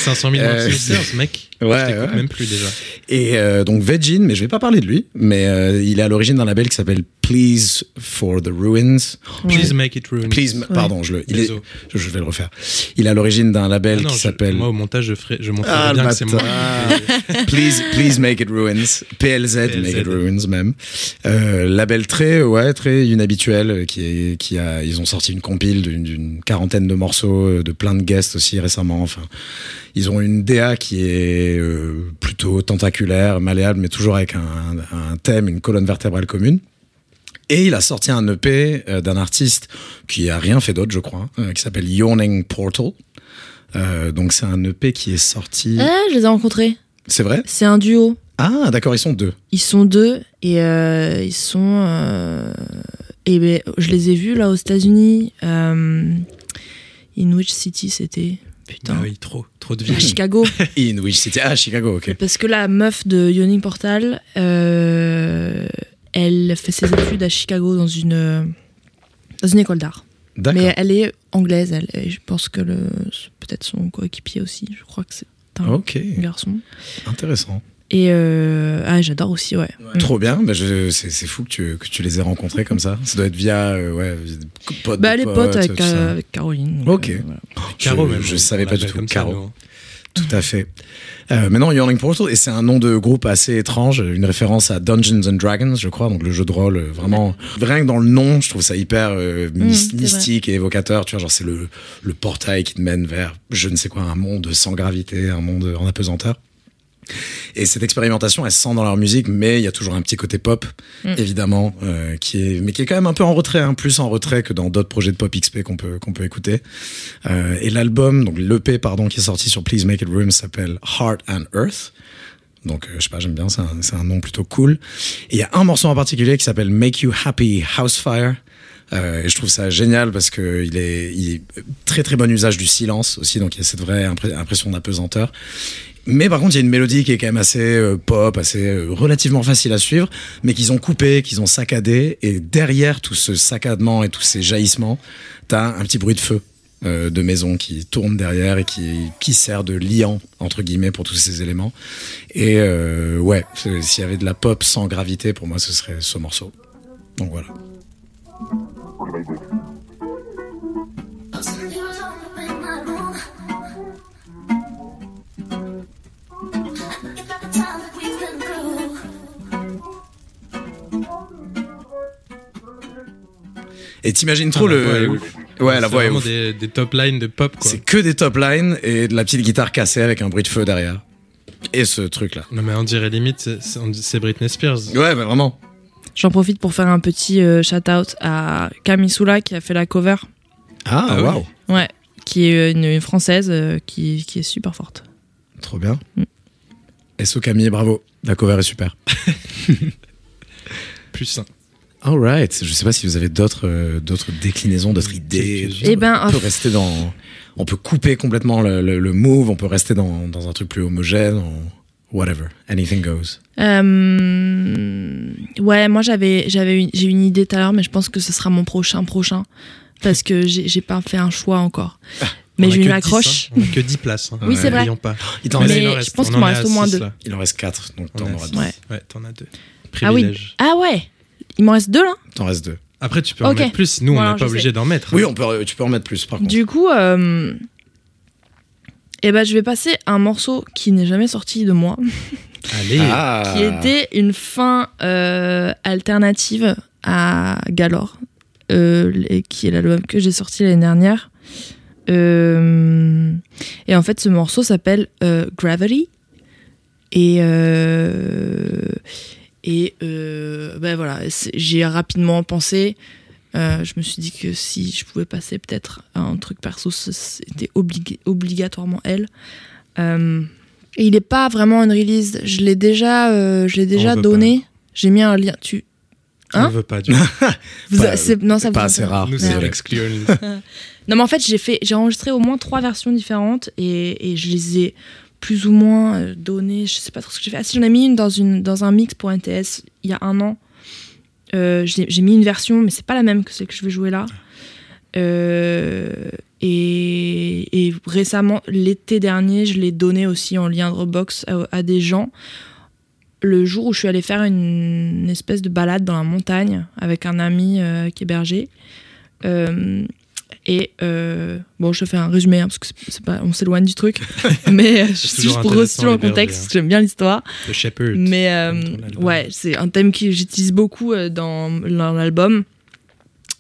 500 000 Euh, listeners, mec. Ouais, ouais. même plus déjà. Et euh, donc Vegin, mais je vais pas parler de lui, mais euh, il est à l'origine d'un label qui s'appelle Please for the Ruins. Please make it ruin. Please, pardon, je le, il est, Désolé. je, je vais le refaire. Il est à l'origine d'un label Ah non, qui je- s'appelle Moi, au montage, je, ferai, je montrerai Ah, bien le que c'est moi. Please, please make it ruins. PLZ, make it ruins même. Euh, label très, ouais, très inhabituel, euh, qui est, qui a, ils ont sorti une compile d'une- quarantaine de morceaux, euh, de plein de guests aussi récemment. Enfin, ils ont une DA qui est euh, plutôt tentaculaire, malléable, mais toujours avec un, un thème, une colonne vertébrale commune. Et il a sorti un EP euh, d'un artiste qui a rien fait d'autre, je crois, euh, qui s'appelle Yawning Portal. Euh, donc c'est un EP qui est sorti. Ah, je les ai rencontrés. C'est vrai? C'est un duo. Ah, d'accord, ils sont deux. Ils sont deux et euh, ils sont. euh, et ben, je les ai vus là aux États-Unis. euh, in which city c'était? Putain. Ah oui, trop, trop de À vie. Chicago. In which city? Ah, Chicago, ok. Parce que la meuf de Yawning Portal, euh, elle fait ses études à Chicago dans une, dans une école d'art. D'accord. Mais elle est anglaise, elle. Et je pense que le, c'est peut-être son coéquipier aussi. Je crois que c'est un garçon. intéressant. Et euh, ah, j'adore aussi, ouais. Trop bien, bah, je- c'est c'est fou que tu, que tu les aies rencontrés comme ça. Ça doit être via, euh, ouais, potes Bah, de les potes avec, euh, avec Caroline. Ok. Euh, voilà. Caro, je, même. je savais pas du tout. ça, Caro. Tout à fait. Euh, maintenant, Yawning Portal, et c'est un nom de groupe assez étrange, une référence à Dungeons and Dragons, je crois, donc le jeu de rôle, euh, vraiment, rien que dans le nom, je trouve ça hyper euh, Mmh, mystique et évocateur, tu vois, genre c'est le, le portail qui te mène vers, je ne sais quoi, un monde sans gravité, un monde en apesanteur. Et cette expérimentation, elle se sent dans leur musique, mais il y a toujours un petit côté pop, Mm. évidemment, euh, qui est, mais qui est quand même un peu en retrait, hein, plus en retrait que dans d'autres projets de pop XP qu'on peut qu'on peut écouter. Euh, et l'album, donc l'EP pardon, qui est sorti sur Please Make It Room s'appelle Heart and Earth. Donc euh, je sais pas, j'aime bien, c'est un, un nom plutôt cool. Et il y a un morceau en particulier qui s'appelle Make You Happy Housefire. Euh, et je trouve ça génial parce que il est, il est très très bon usage du silence aussi, donc il y a cette vraie impression d'apesanteur. Mais par contre, il y a une mélodie qui est quand même assez euh, pop, assez euh, relativement facile à suivre, mais qu'ils ont coupé, qu'ils ont saccadé, et derrière tout ce saccadement et tous ces jaillissements, t'as un petit bruit de feu euh, de maison qui tourne derrière et qui, qui sert de liant entre guillemets pour tous ces éléments. Et ouais, s'il y avait de la pop sans gravité, pour moi, ce serait ce morceau. Donc voilà. T'imagines trop Ah, la le. voix est ouf. Ouais, la C'est voix est vraiment ouf. des, des top lines de pop, quoi. C'est que des top lines et de la petite guitare cassée avec un bruit de feu derrière. Et ce truc-là. Non, mais on dirait limite, c'est- Britney Spears. Ouais, mais vraiment. J'en profite pour faire un petit euh, shout-out à Camille Soula qui a fait la cover. Ah, Ah waouh. Ouais. Qui est une, une française euh, qui, qui est super forte. Trop bien. Mm. SO Camille, bravo. La cover est super. Plus sain. Alright. Je sais pas si vous avez d'autres euh, d'autres déclinaisons, d'autres idées. Eh ben, on peut rester dans. On peut couper complètement le, le- le move. On peut rester dans, dans un truc plus homogène. on- Whatever. Anything goes. Euh, ouais, moi j'avais j'avais une- j'ai une idée tout à l'heure, mais je pense que ce sera mon prochain prochain parce que j'ai pas fait un choix encore. Mais j'ai que une 10, accroche. hein. On a que 10 places. hein. Oui, c'est vrai. N'oublions pas. Il en Mais reste- je pense qu'il en m'en est reste au moins six, deux. là. il en reste 4. Donc On t'en auras six. deux. Ouais. Ouais, t'en as deux. Ah oui. Privilège. Ah ouais. Il m'en reste deux là. T'en restes deux. Après, tu peux en mettre plus. Nous, on n'est pas obligé d'en mettre. Oui, hein. on peut, tu peux en mettre plus par contre. Du coup, euh, eh ben je vais passer à un morceau qui n'est jamais sorti de moi, Allez. Ah. qui était une fin euh, alternative à Galore, euh, les- qui est l'album que j'ai sorti l'année dernière. Euh, et en fait, ce morceau s'appelle euh, Gravity. Et, euh, et euh, ben voilà, j'ai rapidement pensé. euh, je me suis dit que si je pouvais passer peut-être à un truc perso, c'était obligé- obligatoirement elle. Euh, et il n'est pas vraiment une release. Je l'ai déjà, je l'ai déjà donné. J'ai mis un lien. Tu, On Hein? ne veut pas du tout. vous a- non, ça vous Pas assez rare. Nous, c'est. Non, mais en fait, j'ai fait, j'ai enregistré au moins trois versions différentes et, et je les ai plus ou moins euh, données. Je sais pas trop ce que j'ai fait. Ah, si j'en ai mis une dans une un mix pour NTS il y a un an. Euh, j'ai mis une version, mais c'est pas la même que celle que je vais jouer là. Euh, et, récemment, l'été dernier, je l'ai donné aussi en lien Dropbox à, à des gens. Le jour où je suis allée faire une, espèce de balade dans la montagne avec un ami qui est berger. Et euh, bon, je fais un résumé hein, parce que c'est- pas, on s'éloigne du truc, mais euh, C'est juste toujours le contexte, hein. parce que j'aime bien l'histoire. The Shepherd. Mais euh, ouais, c'est un thème que j'utilise beaucoup euh, dans, dans l'album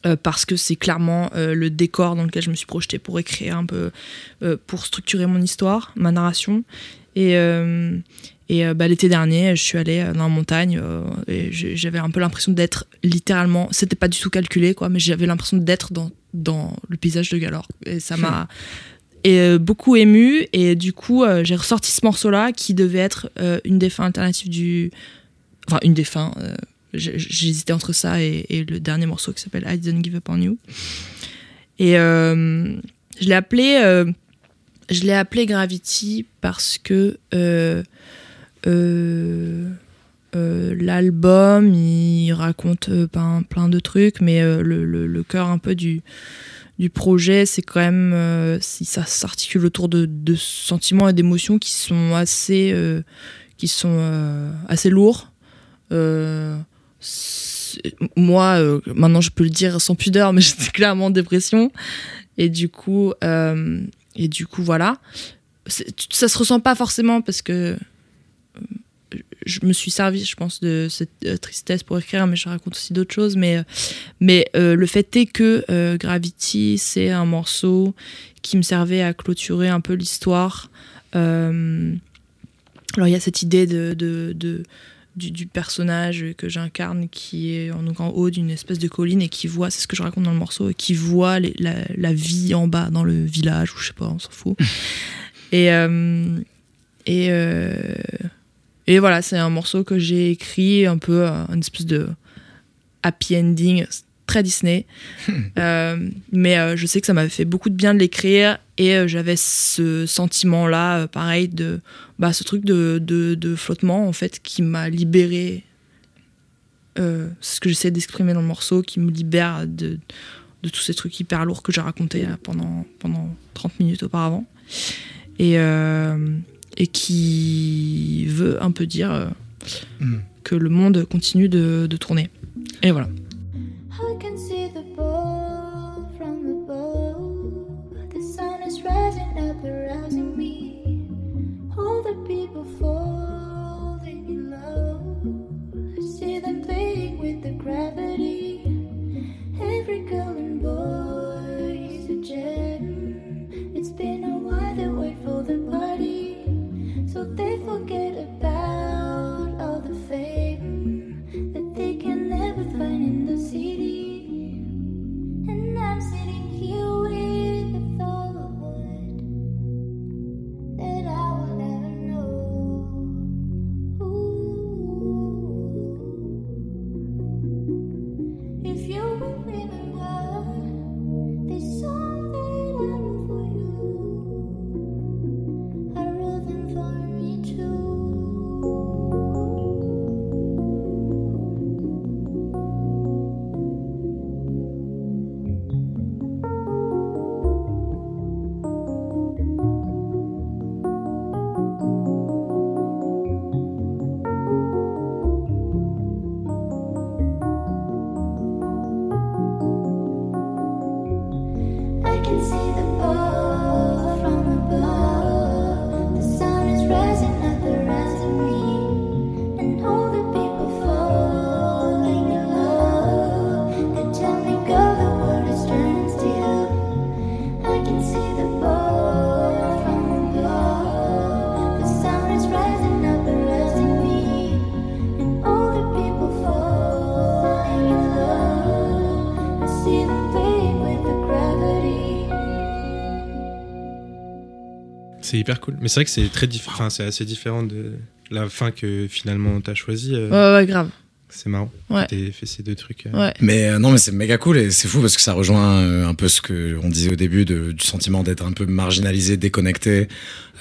euh, parce que c'est clairement le décor dans lequel je me suis projetée pour écrire un peu, pour structurer mon histoire, ma narration. Et, et euh, bah, l'été dernier, je suis allée euh, dans la montagne euh, et j'avais un peu l'impression d'être littéralement, c'était pas du tout calculé quoi, mais j'avais l'impression d'être dans, dans le paysage de Galore. Et ça m'a et euh, beaucoup ému. Et du coup euh, j'ai ressorti ce morceau là qui devait être euh, une des fins alternatives du enfin une des fins euh, j'hésitais entre ça et, et le dernier morceau qui s'appelle I Didn't Give Up On You. Et je l'ai appelé je l'ai appelé Gravity parce que l'album il raconte euh, plein, plein de trucs mais euh, le, le, cœur un peu du du projet, c'est quand même euh, si ça s'articule autour de, de sentiments et d'émotions qui sont assez euh, qui sont euh, assez lourds. Euh, moi, euh, maintenant, je peux le dire sans pudeur, mais j'étais clairement en dépression et du coup euh, et du coup voilà, ça se ressent pas forcément parce que euh, je me suis servi, je pense, de cette euh, tristesse pour écrire, mais je raconte aussi d'autres choses. Mais, euh, mais euh, le fait est que euh, Gravity, c'est un morceau qui me servait à clôturer un peu l'histoire. Euh, alors, il y a cette idée de, de, de- du, du personnage que j'incarne qui est en, donc en haut d'une espèce de colline et qui voit, c'est ce que je raconte dans le morceau, et qui voit les- la, la vie en bas dans le village, ou je sais pas, on s'en fout. et. et, et voilà, c'est un morceau que j'ai écrit un peu, euh, une espèce de happy ending, très Disney. Euh, mais euh, je sais que ça m'avait fait beaucoup de bien de l'écrire et euh, j'avais ce sentiment-là, pareil, de bah, ce truc de, de, de flottement en fait qui m'a libéré. C'est ce que j'essaie d'exprimer dans le morceau, qui me libère de, de tous ces trucs hyper lourds que j'ai racontés pendant, pendant 30 minutes auparavant. Et, et qui veut un peu dire euh, hmm. que le monde continue de, tourner. Et voilà. And boy C'est hyper cool. Mais c'est vrai que c'est très différent. C'est assez différent de la fin que finalement t'as choisi. euh, Ouais, ouais, grave. C'est marrant. Ouais. T'as fait ces deux trucs. euh. Ouais. Mais euh, non, mais c'est méga cool et c'est fou parce que ça rejoint euh, un peu ce que on disait au début de- du sentiment d'être un peu marginalisé, déconnecté,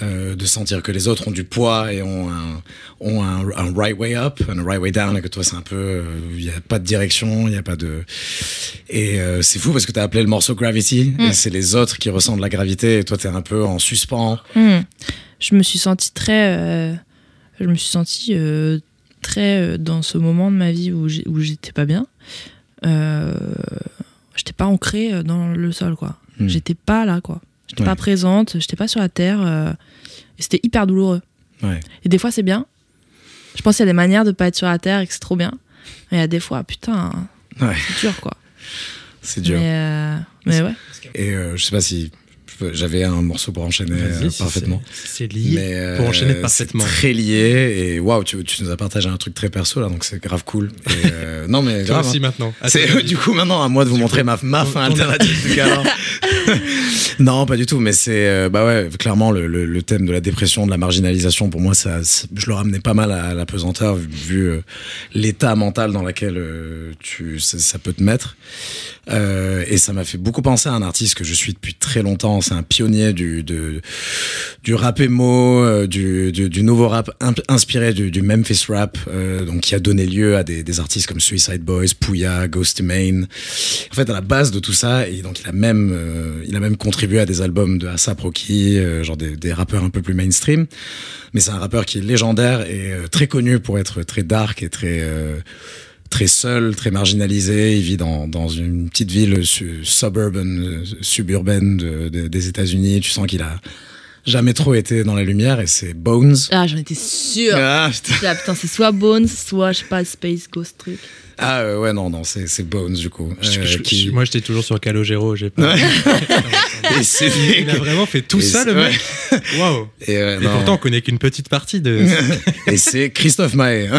euh, de sentir que les autres ont du poids et ont un, ont un, un right way up, un right way down et que toi c'est un peu, euh, il y a pas de direction, il y a pas de. Et euh, c'est fou parce que t'as appelé le morceau Gravity Mm. et c'est les autres qui ressentent la gravité et toi t'es un peu en suspens. Hmm. Je me suis sentie très. euh, je me suis sentie euh, très euh, dans ce moment de ma vie où j'étais pas bien. Euh, j'étais pas ancrée euh, dans le sol, quoi. Hmm. J'étais pas là, quoi. J'étais Ouais. pas présente, j'étais pas sur la terre. euh, et c'était hyper douloureux. Ouais. Et des fois, c'est bien. Je pense qu'il y a des manières de pas être sur la terre et que c'est trop bien. Et il y a des fois, putain, Ouais. c'est dur, quoi. C'est dur. Mais, euh, mais ouais. Et euh, je sais pas si j'avais un morceau pour enchaîner euh, parfaitement. c'est- lié. Mais, euh, pour enchaîner parfaitement. C'est très lié et waouh, tu, tu nous as partagé un truc très perso là, donc c'est grave cool. Et, euh, non mais Toi grave. aussi hein. maintenant. C'est du coup maintenant à moi de vous montrer ma, ma fin ton- alternative du gars. non, pas du tout, mais c'est bah ouais, clairement le, le, le thème de la dépression, de la marginalisation pour moi ça, je le ramenais pas mal à la pesanteur vu, vu, l'état mental dans lequel tu ça, ça peut te mettre. Et ça m'a fait beaucoup penser à un artiste que je suis depuis très longtemps. C'est un pionnier du du rap emo, euh, du, du, nouveau rap inspiré du, du Memphis rap, euh, donc qui a donné lieu à des, artistes comme Suicide Boys, Pouya, Ghost Main. En fait, à la base de tout ça, et donc il a même euh, il a même contribué à des albums de Asap Rocky, genre des, des rappeurs un peu plus mainstream. Mais c'est un rappeur qui est légendaire et très connu pour être très dark et très très seul, très marginalisé. Il vit dans, dans une petite ville su- suburban, suburbaine de- de- des États-Unis. Tu sens qu'il a jamais trop été dans la lumière et c'est Bones. Ah, j'en étais. Ah, putain. Ah, putain, c'est soit Bones, soit, je sais pas, Space Ghost truc. Ah, euh, ouais, non, non, c'est Bones du coup. Je- Euh, je- qui- je- Moi, j'étais toujours sur Calogero. J'ai pas. Ouais. Et c'est Il a vraiment fait tout Et ça, le mec. Waouh. Et, euh, Et non. pourtant, on connaît qu'une petite partie de. et c'est Christophe Maé.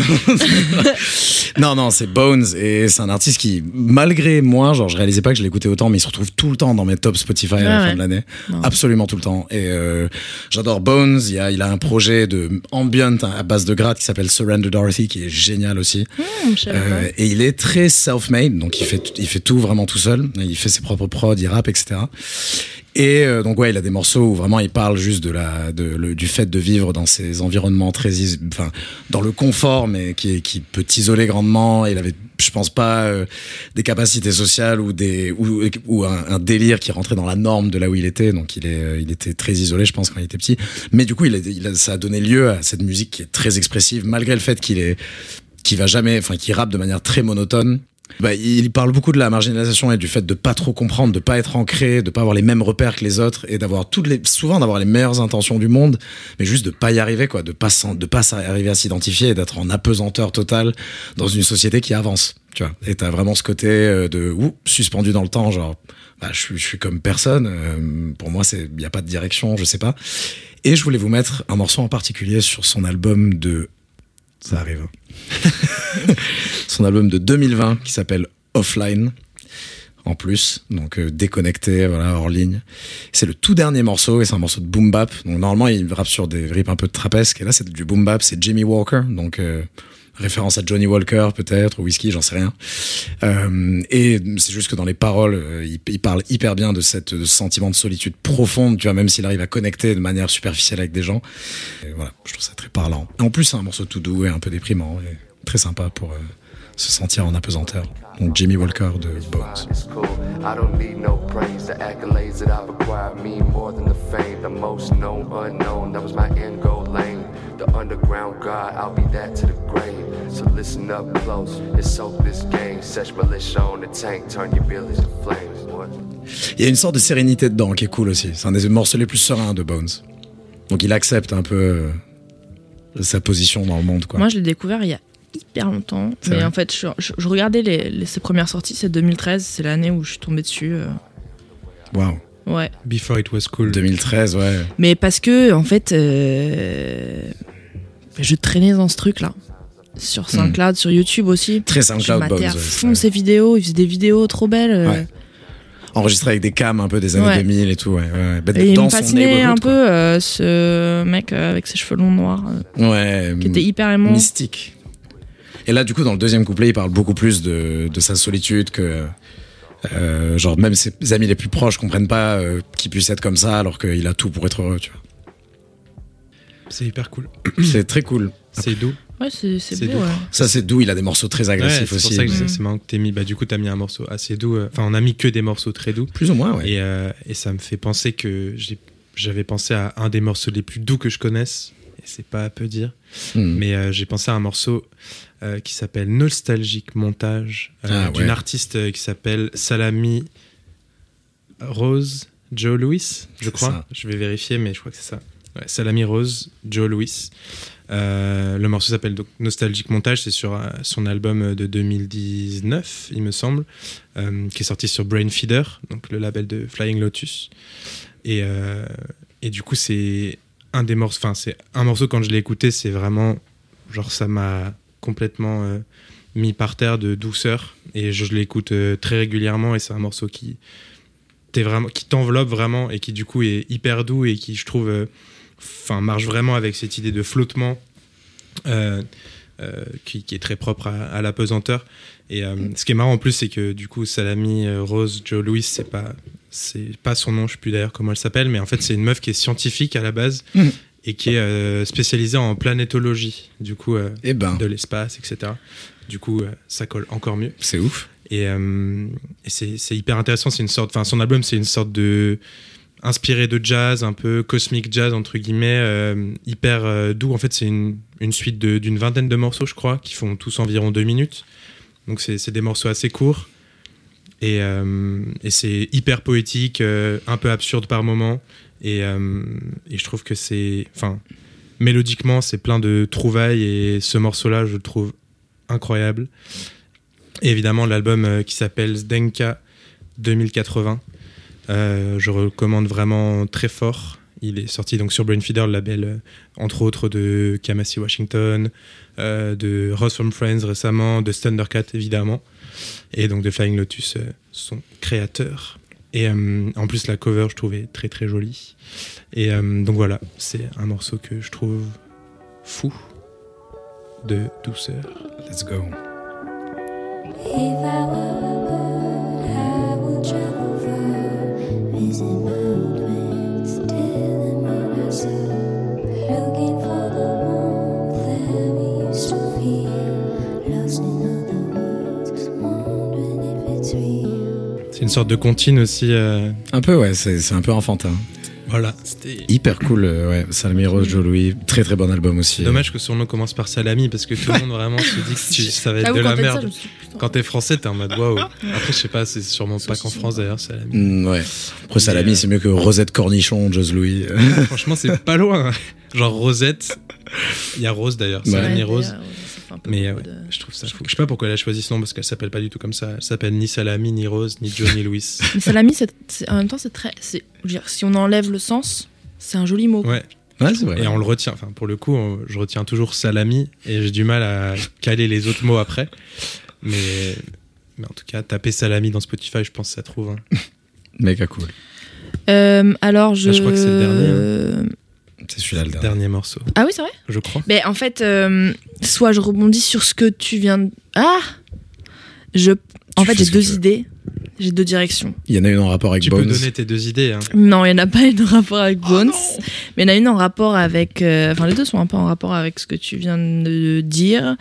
non, non, c'est Bones et c'est un artiste qui, malgré moi, genre, je réalisais pas que je l'écoutais autant, mais il se retrouve tout le temps dans mes top Spotify à la Ah fin de l'année. Absolument tout le temps. Et euh, j'adore Bones. Il, a, il a un projet de ambient à base de gratte qui s'appelle Surrender Dorothy, qui est génial aussi. Hmm, Euh, et il est très self-made, donc il fait, tout vraiment tout seul. Il fait ses propres prods, il rappe, etc. Et euh, donc ouais, il a des morceaux où vraiment il parle juste de la, du fait de vivre dans ces environnements très, enfin, dans le confort, mais qui, qui peut t'isoler grandement. Il avait, je pense pas, euh, des capacités sociales ou des, ou, un, délire qui rentrait dans la norme de là où il était. Donc il est, il était très isolé, je pense, quand il était petit. Mais du coup, il a- ça a donné lieu à cette musique qui est très expressive, malgré le fait qu'il est, qui va jamais, enfin, qui rappe de manière très monotone. Bah, il parle beaucoup de la marginalisation et du fait de pas trop comprendre, de pas être ancré, de pas avoir les mêmes repères que les autres et d'avoir toutes les, souvent d'avoir les meilleures intentions du monde, mais juste de pas y arriver, quoi, de pas de pas arriver à s'identifier et d'être en apesanteur totale dans une société qui avance, tu vois. Et t'as vraiment ce côté euh, de, ouh, suspendu dans le temps, genre, bah, je je suis comme personne, euh, pour moi, c'est, y a pas de direction, je sais pas. Et je voulais vous mettre un morceau en particulier sur son album de ça arrive. Son album de 2020 qui s'appelle Offline. En plus, donc euh, déconnecté, voilà, hors ligne. C'est le tout dernier morceau et c'est un morceau de boom bap. Donc normalement, il rappe sur des rips un peu de et là, c'est du boom bap. C'est Jimmy Walker, donc euh, référence à Johnny Walker peut-être ou whisky, j'en sais rien. Euh, et c'est juste que dans les paroles, euh, il, parle hyper bien de cette ce sentiment de solitude profonde, tu vois, même s'il arrive à connecter de manière superficielle avec des gens. Voilà, je trouve ça très parlant. En plus, c'est un morceau tout doux et un peu déprimant et très sympa pour euh, se sentir en apesanteur. Donc Jimmy Walker de Bones. The underground god, I'll be that to the grave. So listen up close and soak this game. Set militia on the tank, turn your billies to flames. What? Il y a une sorte de sérénité dedans qui est cool aussi. C'est un des morceaux les plus sereins de Bones. Donc il accepte un peu euh, sa position dans le monde, quoi. Moi, je l'ai découvert il y a hyper longtemps. Mais vrai en fait, je, je- je regardais les, les- ses premières sorties, c'est 2013, c'est l'année où je suis tombée dessus. euh, Waouh. Ouais. Before It Was Cool. 2013, ouais. Mais parce que, en fait, euh, je traînais dans ce truc-là. Sur SoundCloud, sur YouTube aussi. Très SoundCloud Bones. à ouais, fond ses vidéos, il faisait des vidéos trop belles. euh, Ouais. Enregistré avec des cams un peu des années Ouais. 2000 et tout, ouais. ouais. Bah, Et il dans me son fascinait un peu euh, ce mec euh, avec ses cheveux longs noirs, euh. Ouais. qui était hyper aimant. mystique. Et là, du coup, dans le deuxième couplet, il parle beaucoup plus de, de sa solitude que. Euh, genre, même ses amis les plus proches comprennent pas euh, qu'il puisse être comme ça alors qu'il a tout pour être heureux, tu C'est hyper cool. vois. C'est très cool. C'est doux. Ouais, c'est beau. doux. ouais. Ça, c'est doux. Il a des morceaux très Ouais, agressifs c'est aussi. pour ça que mais- c'est- marrant que t'aies mis. Bah, du coup, t'as mis un morceau assez doux. euh, Enfin, on a mis que des morceaux très doux. Plus ou moins, ouais. Et, euh, et ça me fait penser que j'ai- j'avais pensé à un des morceaux les plus doux que je connaisse. C'est pas à peu dire. Hmm. Mais euh, j'ai pensé à un morceau euh, qui s'appelle Nostalgique Montage euh, Ah, d'une ouais. artiste qui s'appelle Salami Rose Joe Louis, je crois. ça. Je vais vérifier, mais je crois que c'est ça. Ouais, Salami Rose Joe Louis. Le morceau s'appelle donc Nostalgique Montage, c'est sur son album de 2019, il me semble, qui est sorti sur Brain Feeder, donc le label de Flying Lotus. Et, et du coup, c'est un des morceaux, enfin, c'est un morceau quand je l'ai écouté, c'est vraiment, genre, ça m'a complètement euh, mis par terre de douceur. Et je, l'écoute euh, très régulièrement, et c'est un morceau qui t'es vraiment, qui t'enveloppe vraiment, et qui du coup est hyper doux, et qui, je trouve, euh, enfin, marche vraiment avec cette idée de flottement. qui, est très propre à, la pesanteur. Et ce qui est marrant en plus, c'est que du coup, Salami Rose Joe Louis, c'est pas, c'est pas son nom, je sais plus d'ailleurs comment elle s'appelle, mais en fait, c'est une meuf qui est scientifique à la base Mhm. et qui est euh, spécialisée en planétologie, du coup, euh, Eh ben, de l'espace, etc. Du coup, euh, ça colle encore mieux. c'est ouf. Et, euh, et c'est hyper intéressant. C'est une sorte, enfin, son album, c'est une sorte de inspiré de jazz, un peu cosmic jazz entre guillemets, euh, hyper euh, doux. En fait, c'est une, une suite d'une vingtaine de morceaux, je crois, qui font tous environ deux minutes. Donc c'est des morceaux assez courts et, euh, et c'est hyper poétique, euh, un peu absurde par moment. Et, euh, et je trouve que c'est, enfin, mélodiquement, c'est plein de trouvailles et ce morceau-là, je le trouve incroyable. Et évidemment, l'album qui s'appelle Zdenka 2080, euh, je recommande vraiment très fort. Il est sorti donc sur Brainfeeder, le label, entre autres de Kamasi Washington, de Ross from Friends récemment, de Thundercat évidemment, et donc de Flying Lotus, euh, son créateur. Et euh, en plus, la cover, je trouvais très très jolie. Et euh, donc voilà, c'est un morceau que je trouve fou de douceur. Let's go. Sorte de comptine aussi. euh, Un peu, ouais, c'est c'est un peu enfantin. voilà, c'était Hyper cool, euh, ouais. Salami Rose, Joe Louis, très très bon album aussi. Dommage que son nom commence par Salami parce que tout le monde vraiment se dit que tu- ça va être de la ça, merde. suis. Quand t'es français, t'es en mode waouh. Après, je sais pas, c'est sûrement pas qu'en France d'ailleurs, Salami. Mm, ouais. Après, Salami, euh, c'est mieux que Rosette Cornichon, Joe Louis. Franchement, c'est pas loin. Genre Rosette. Il y a Rose d'ailleurs. Salami Ouais, Rose. ouais, un peu Mais beaucoup ouais, de- je trouve ça fou. Je sais pas pourquoi elle a choisi ce nom parce qu'elle s'appelle pas du tout comme ça. Elle s'appelle ni Salami, ni Rose, ni Joe, ni Louis. Mais salami, c'est- c'est- en même temps, c'est très. c'est- je veux dire, si on enlève le sens, c'est un joli mot. Ouais. Ouais, c'est vrai. Et on le retient. Enfin, pour le coup, on- je retiens toujours Salami et j'ai du mal à caler les autres mots après. Mais, mais en tout cas, taper Salami dans Spotify, je pense que ça trouve. hein. Méga cool. Euh, alors, je. Là, je crois que c'est le dernier, hein. C'est celui-là le dernier. Dernier morceau, Ah oui, c'est vrai? Je crois. Ben, en fait, euh, soit je rebondis sur ce que tu viens de. Ah je... En Tu fait, j'ai deux tu idées. J'ai deux directions. Il y en a une en rapport avec Tu Bones. peux donner tes deux idées. hein. Non, il n'y en a pas une en rapport avec Oh Bones. mais il y en a une en rapport avec. euh, Enfin, les deux sont un peu en rapport avec ce que tu viens de dire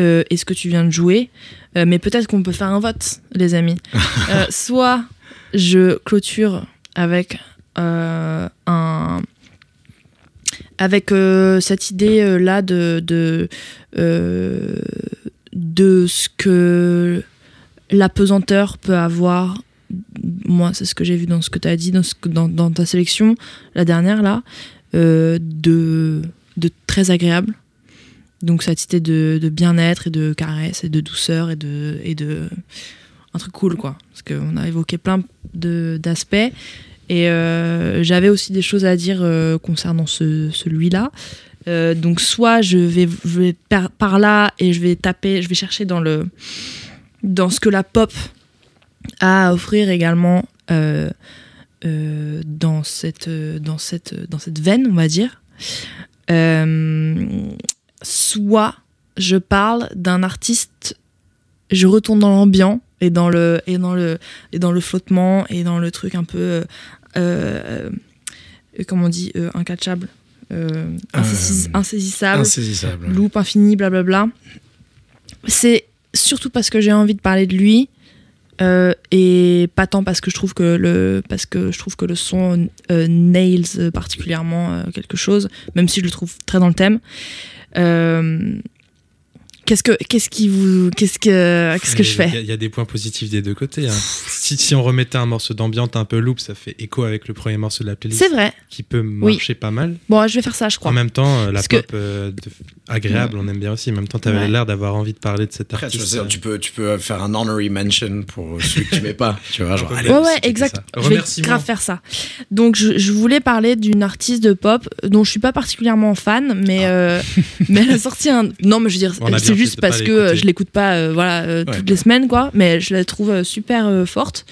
euh, et ce que tu viens de jouer. Euh, mais peut-être qu'on peut faire un vote, les amis. Euh, soit je clôture avec euh, un, avec euh, cette idée euh, là de de, euh, de ce que la pesanteur peut avoir. Moi, c'est ce que j'ai vu dans ce que tu as dit, dans, ta sélection, la dernière là, de, de très agréable. Donc cette idée de, de bien-être et de caresse et de douceur et de, et de un truc cool quoi. Parce qu'on a évoqué plein d'aspects. Et euh, j'avais aussi des choses à dire euh, concernant ce, celui-là. Euh, donc soit je vais, par, là et je vais taper, je vais chercher dans le dans ce que la pop a à offrir également dans cette dans cette dans cette veine, on va dire. Soit je parle d'un artiste, je retourne dans l'ambiant et dans le et dans le et dans le flottement et dans le truc un peu euh, euh, comment on dit euh, incatchable euh, insaisis- Euh, insaisissable Insaisissable. loupe infini blablabla c'est surtout parce que j'ai envie de parler de lui euh, et pas tant parce que je trouve que le parce que je trouve que le son euh, nails euh, particulièrement euh, quelque chose même si je le trouve très dans le thème Euh, qu'est-ce que qu'est-ce qui vous qu'est-ce que qu'est-ce que je fais Il y, a des points positifs des deux côtés. hein. Si, si on remettait un morceau d'ambiance un peu loop, ça fait écho avec le premier morceau de la playlist c'est vrai qui peut marcher pas mal. bon je vais faire ça je crois En même temps, euh, la Parce que- pop euh, de- agréable, on aime bien aussi. En même temps, tu avais Ouais. l'air d'avoir envie de parler de cet Après, tu, artiste. sais, euh, tu peux, tu peux faire un honorary mention pour celui que tu mets pas. Tu vois, genre, Ouais, allez, Ouais, ouais, exact. Je vais grave faire ça. Donc, je, je voulais parler d'une artiste de pop dont je suis pas particulièrement fan, mais, euh, mais elle a sorti un. Non, mais je veux dire, c'est juste parce que euh, je l'écoute pas euh, voilà, euh, Ouais. toutes les semaines, quoi. Mais je la trouve super forte.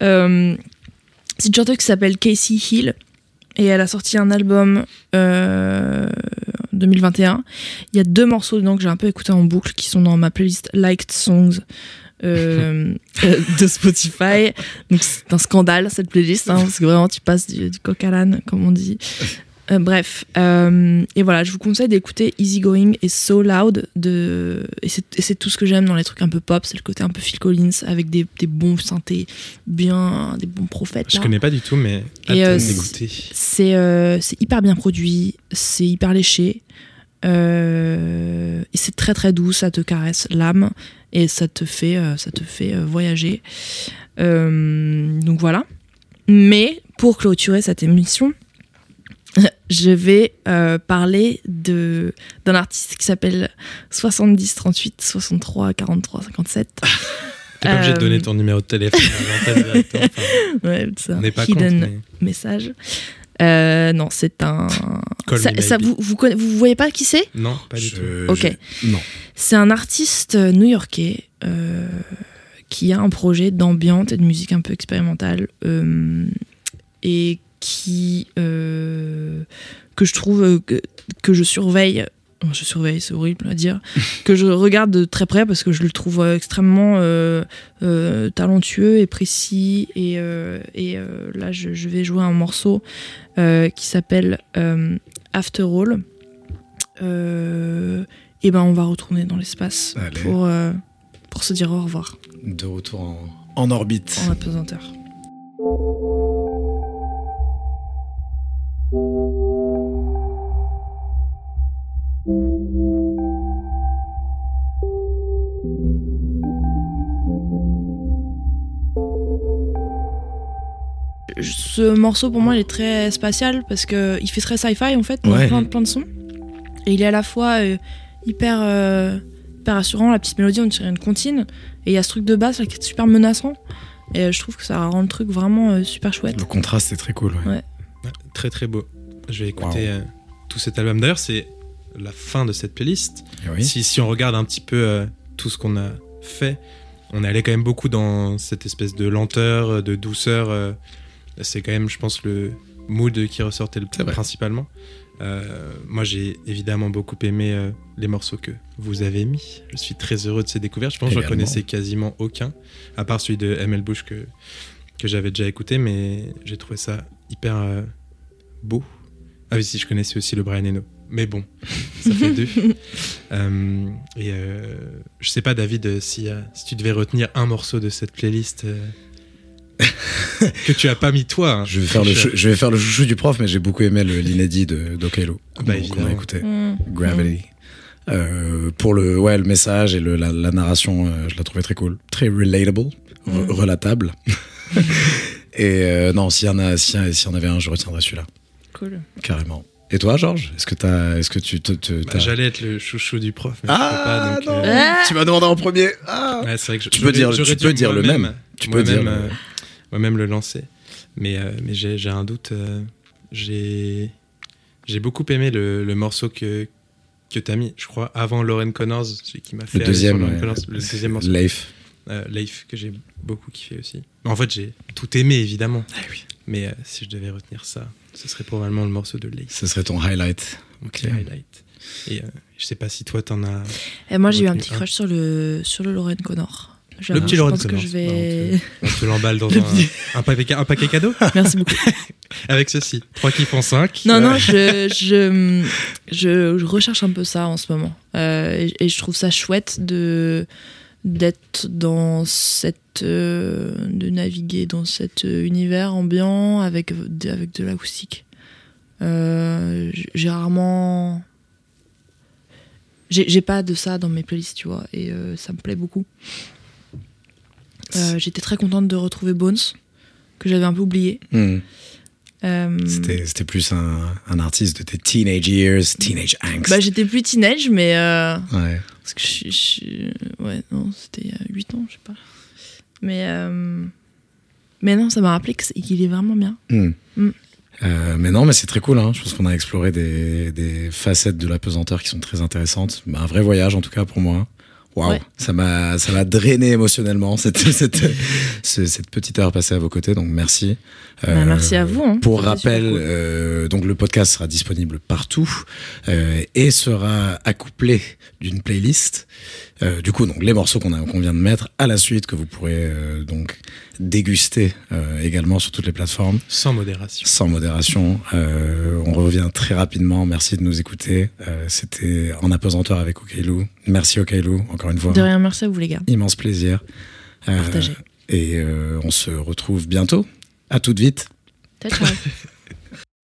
C'est une chanteuse qui s'appelle Casey Hill. Et elle a sorti un album euh, 2021. Il y a deux morceaux dedans que j'ai un peu écouté en boucle qui sont dans ma playlist Liked Songs euh, euh, de Spotify. Donc c'est un scandale cette playlist, hein, parce que vraiment tu passes du, du coq à l'âne, comme on dit. Euh, bref, euh, et voilà, je vous conseille d'écouter Easy Going et So Loud. De, et c'est tout ce que j'aime dans les trucs un peu pop, c'est le côté un peu Phil Collins avec des, des bons synthés, bien, des bons prophètes. Je là. connais pas du tout, mais euh. C'est euh, c'est hyper bien produit, c'est hyper léché. et c'est très très doux, ça te caresse l'âme et ça te fait, ça te fait voyager. Donc voilà. Mais pour clôturer cette émission, je vais euh, parler de d'un artiste qui s'appelle 70 38 63 43 57. T'es pas obligé de euh, donner ton numéro de téléphone à l'antenne directement. Enfin, Ouais, c'est un on n'est pas contre, hidden mais message. Euh, non, c'est un. Call Ça, me ça, maybe. vous, vous, conna- vous voyez pas qui c'est? Non, pas du tout. Ok. je- non. C'est un artiste new-yorkais euh, qui a un projet d'ambiance et de musique un peu expérimentale euh, et qui euh, que je trouve euh, que, que je surveille. Je surveille, c'est horrible à dire. que je regarde de très près parce que je le trouve euh, extrêmement euh, euh, talentueux et précis. Et, et là, je, je vais jouer un morceau qui s'appelle After All. Et ben, on va retourner dans l'espace pour, pour se dire au revoir De retour en, en orbite. en apesanteur. Ce morceau pour moi il est très spatial parce que il fait très sci-fi en fait, dans Ouais. plein, plein de sons. Et il est à la fois euh, hyper, euh, hyper rassurant, la petite mélodie on dirait une comptine, et il y a ce truc de basse là, qui est super menaçant. Et euh, je trouve que ça rend le truc vraiment euh, super chouette. Le contraste est très cool. ouais. Ouais. Très très beau. Je vais écouter Wow. euh, tout cet album. D'ailleurs, c'est la fin de cette playlist. Oui. Si, si on regarde un petit peu euh, tout ce qu'on a fait, on est allé quand même beaucoup dans cette espèce de lenteur, de douceur. euh, c'est quand même, je pense, le mood qui ressortait le principalement. Euh, moi, j'ai évidemment beaucoup aimé euh, les morceaux que vous avez mis. Je suis très heureux de ces découvertes. Je pense que je Également. connaissais quasiment aucun, à part celui de ML Bush que, que j'avais déjà écouté, mais j'ai trouvé ça hyper euh, beau. Ah oui, si, je connaissais aussi le Brian Eno. Mais bon, ça fait deux. Euh, et euh, je sais pas, David, euh, si, euh, si tu devais retenir un morceau de cette playlist. euh, que tu as pas mis toi. hein. Je vais faire le, Tricheur. chou- je vais faire le chouchou du prof, mais j'ai beaucoup aimé le- l'inédit de d'Okelo qu'on Bah, qu'on a écouté. Mm. Gravity. Euh, pour le, ouais, le message et le, la, la narration, euh, je la trouvais très cool. Très relatable, re- Mm. relatable. et euh, non, s'il y, en a- y en avait un, je retiendrais celui-là, Cool. carrément. Et toi, Georges Est-ce que, est-ce que tu te. te- Bah, J'allais être le chouchou du prof, mais ah je peux pas. Donc, non euh, Ah Tu m'as demandé en premier Ah ouais, c'est vrai que je- Tu peux dire- tu peux dire le même. Tu peux dire euh, moi-même le lancer. Mais, euh, mais j'ai un doute. euh, j'ai j'ai beaucoup aimé le, le morceau que, que tu as mis, je crois, avant Lauren Connors, celui qui m'a fait. Le deuxième, ouais. Connors, le deuxième morceau. Leif. Euh, Leif, que j'ai beaucoup kiffé aussi. En fait, j'ai tout aimé, évidemment. Ah oui. Mais euh, si je devais retenir ça, ce serait probablement le morceau de Leif. Ce serait ton highlight. Ok. Mon highlight. Et euh, je sais pas si toi, t'en as. Et moi, j'ai eu un petit un. crush sur le, sur le Lorraine Connor. Le petit je Lorraine pense que Connor. je vais. On te l'emballe dans Le un, petit- un, paquet, un paquet cadeau Merci beaucoup. avec ceci. 3 qui font 5. Non, non, je, je, je, je recherche un peu ça en ce moment. Euh, et, et je trouve ça chouette de d'être dans cette euh, de naviguer dans cet euh, univers ambiant avec de, avec de l'acoustique euh, j'ai rarement j'ai pas de ça dans mes playlists tu vois et euh, ça me plaît beaucoup j'étais très contente de retrouver Bones que j'avais un peu oublié Hmm. C'était c'était plus un, un artiste de tes teenage years, teenage angst. bah j'étais plus teenage mais ouais. Parce que je suis. suis- Ouais, non, c'était il y a 8 ans, je sais pas. Mais. euh, Mais non, ça m'a rappelé qu'il est vraiment bien. Hmm. Mm. Euh, mais non, mais c'est très cool. Hein. Je pense qu'on a exploré des, des facettes de la pesanteur qui sont très intéressantes. Bah, un vrai voyage, en tout cas, pour moi. Waouh, Ouais. ça m'a ça m'a drainé émotionnellement cette, cette, ce- cette petite heure passée à vos côtés. Donc merci. Bah, Euh, merci à vous. hein. Pour rappel, euh, donc le podcast sera disponible partout euh, et sera accouplé d'une playlist. Euh, du coup, donc les morceaux qu'on vient de mettre à la suite que vous pourrez euh, donc déguster euh, également sur toutes les plateformes Sans modération. sans modération. Euh, on revient très rapidement. Merci de nous écouter. Euh, C'était en apesanteur avec Okailou. Merci Okailou, encore une fois. De rien, merci à vous, les gars. Immense plaisir. Euh, Partagez. et euh, on se retrouve bientôt. À toute vite. Ciao, ciao.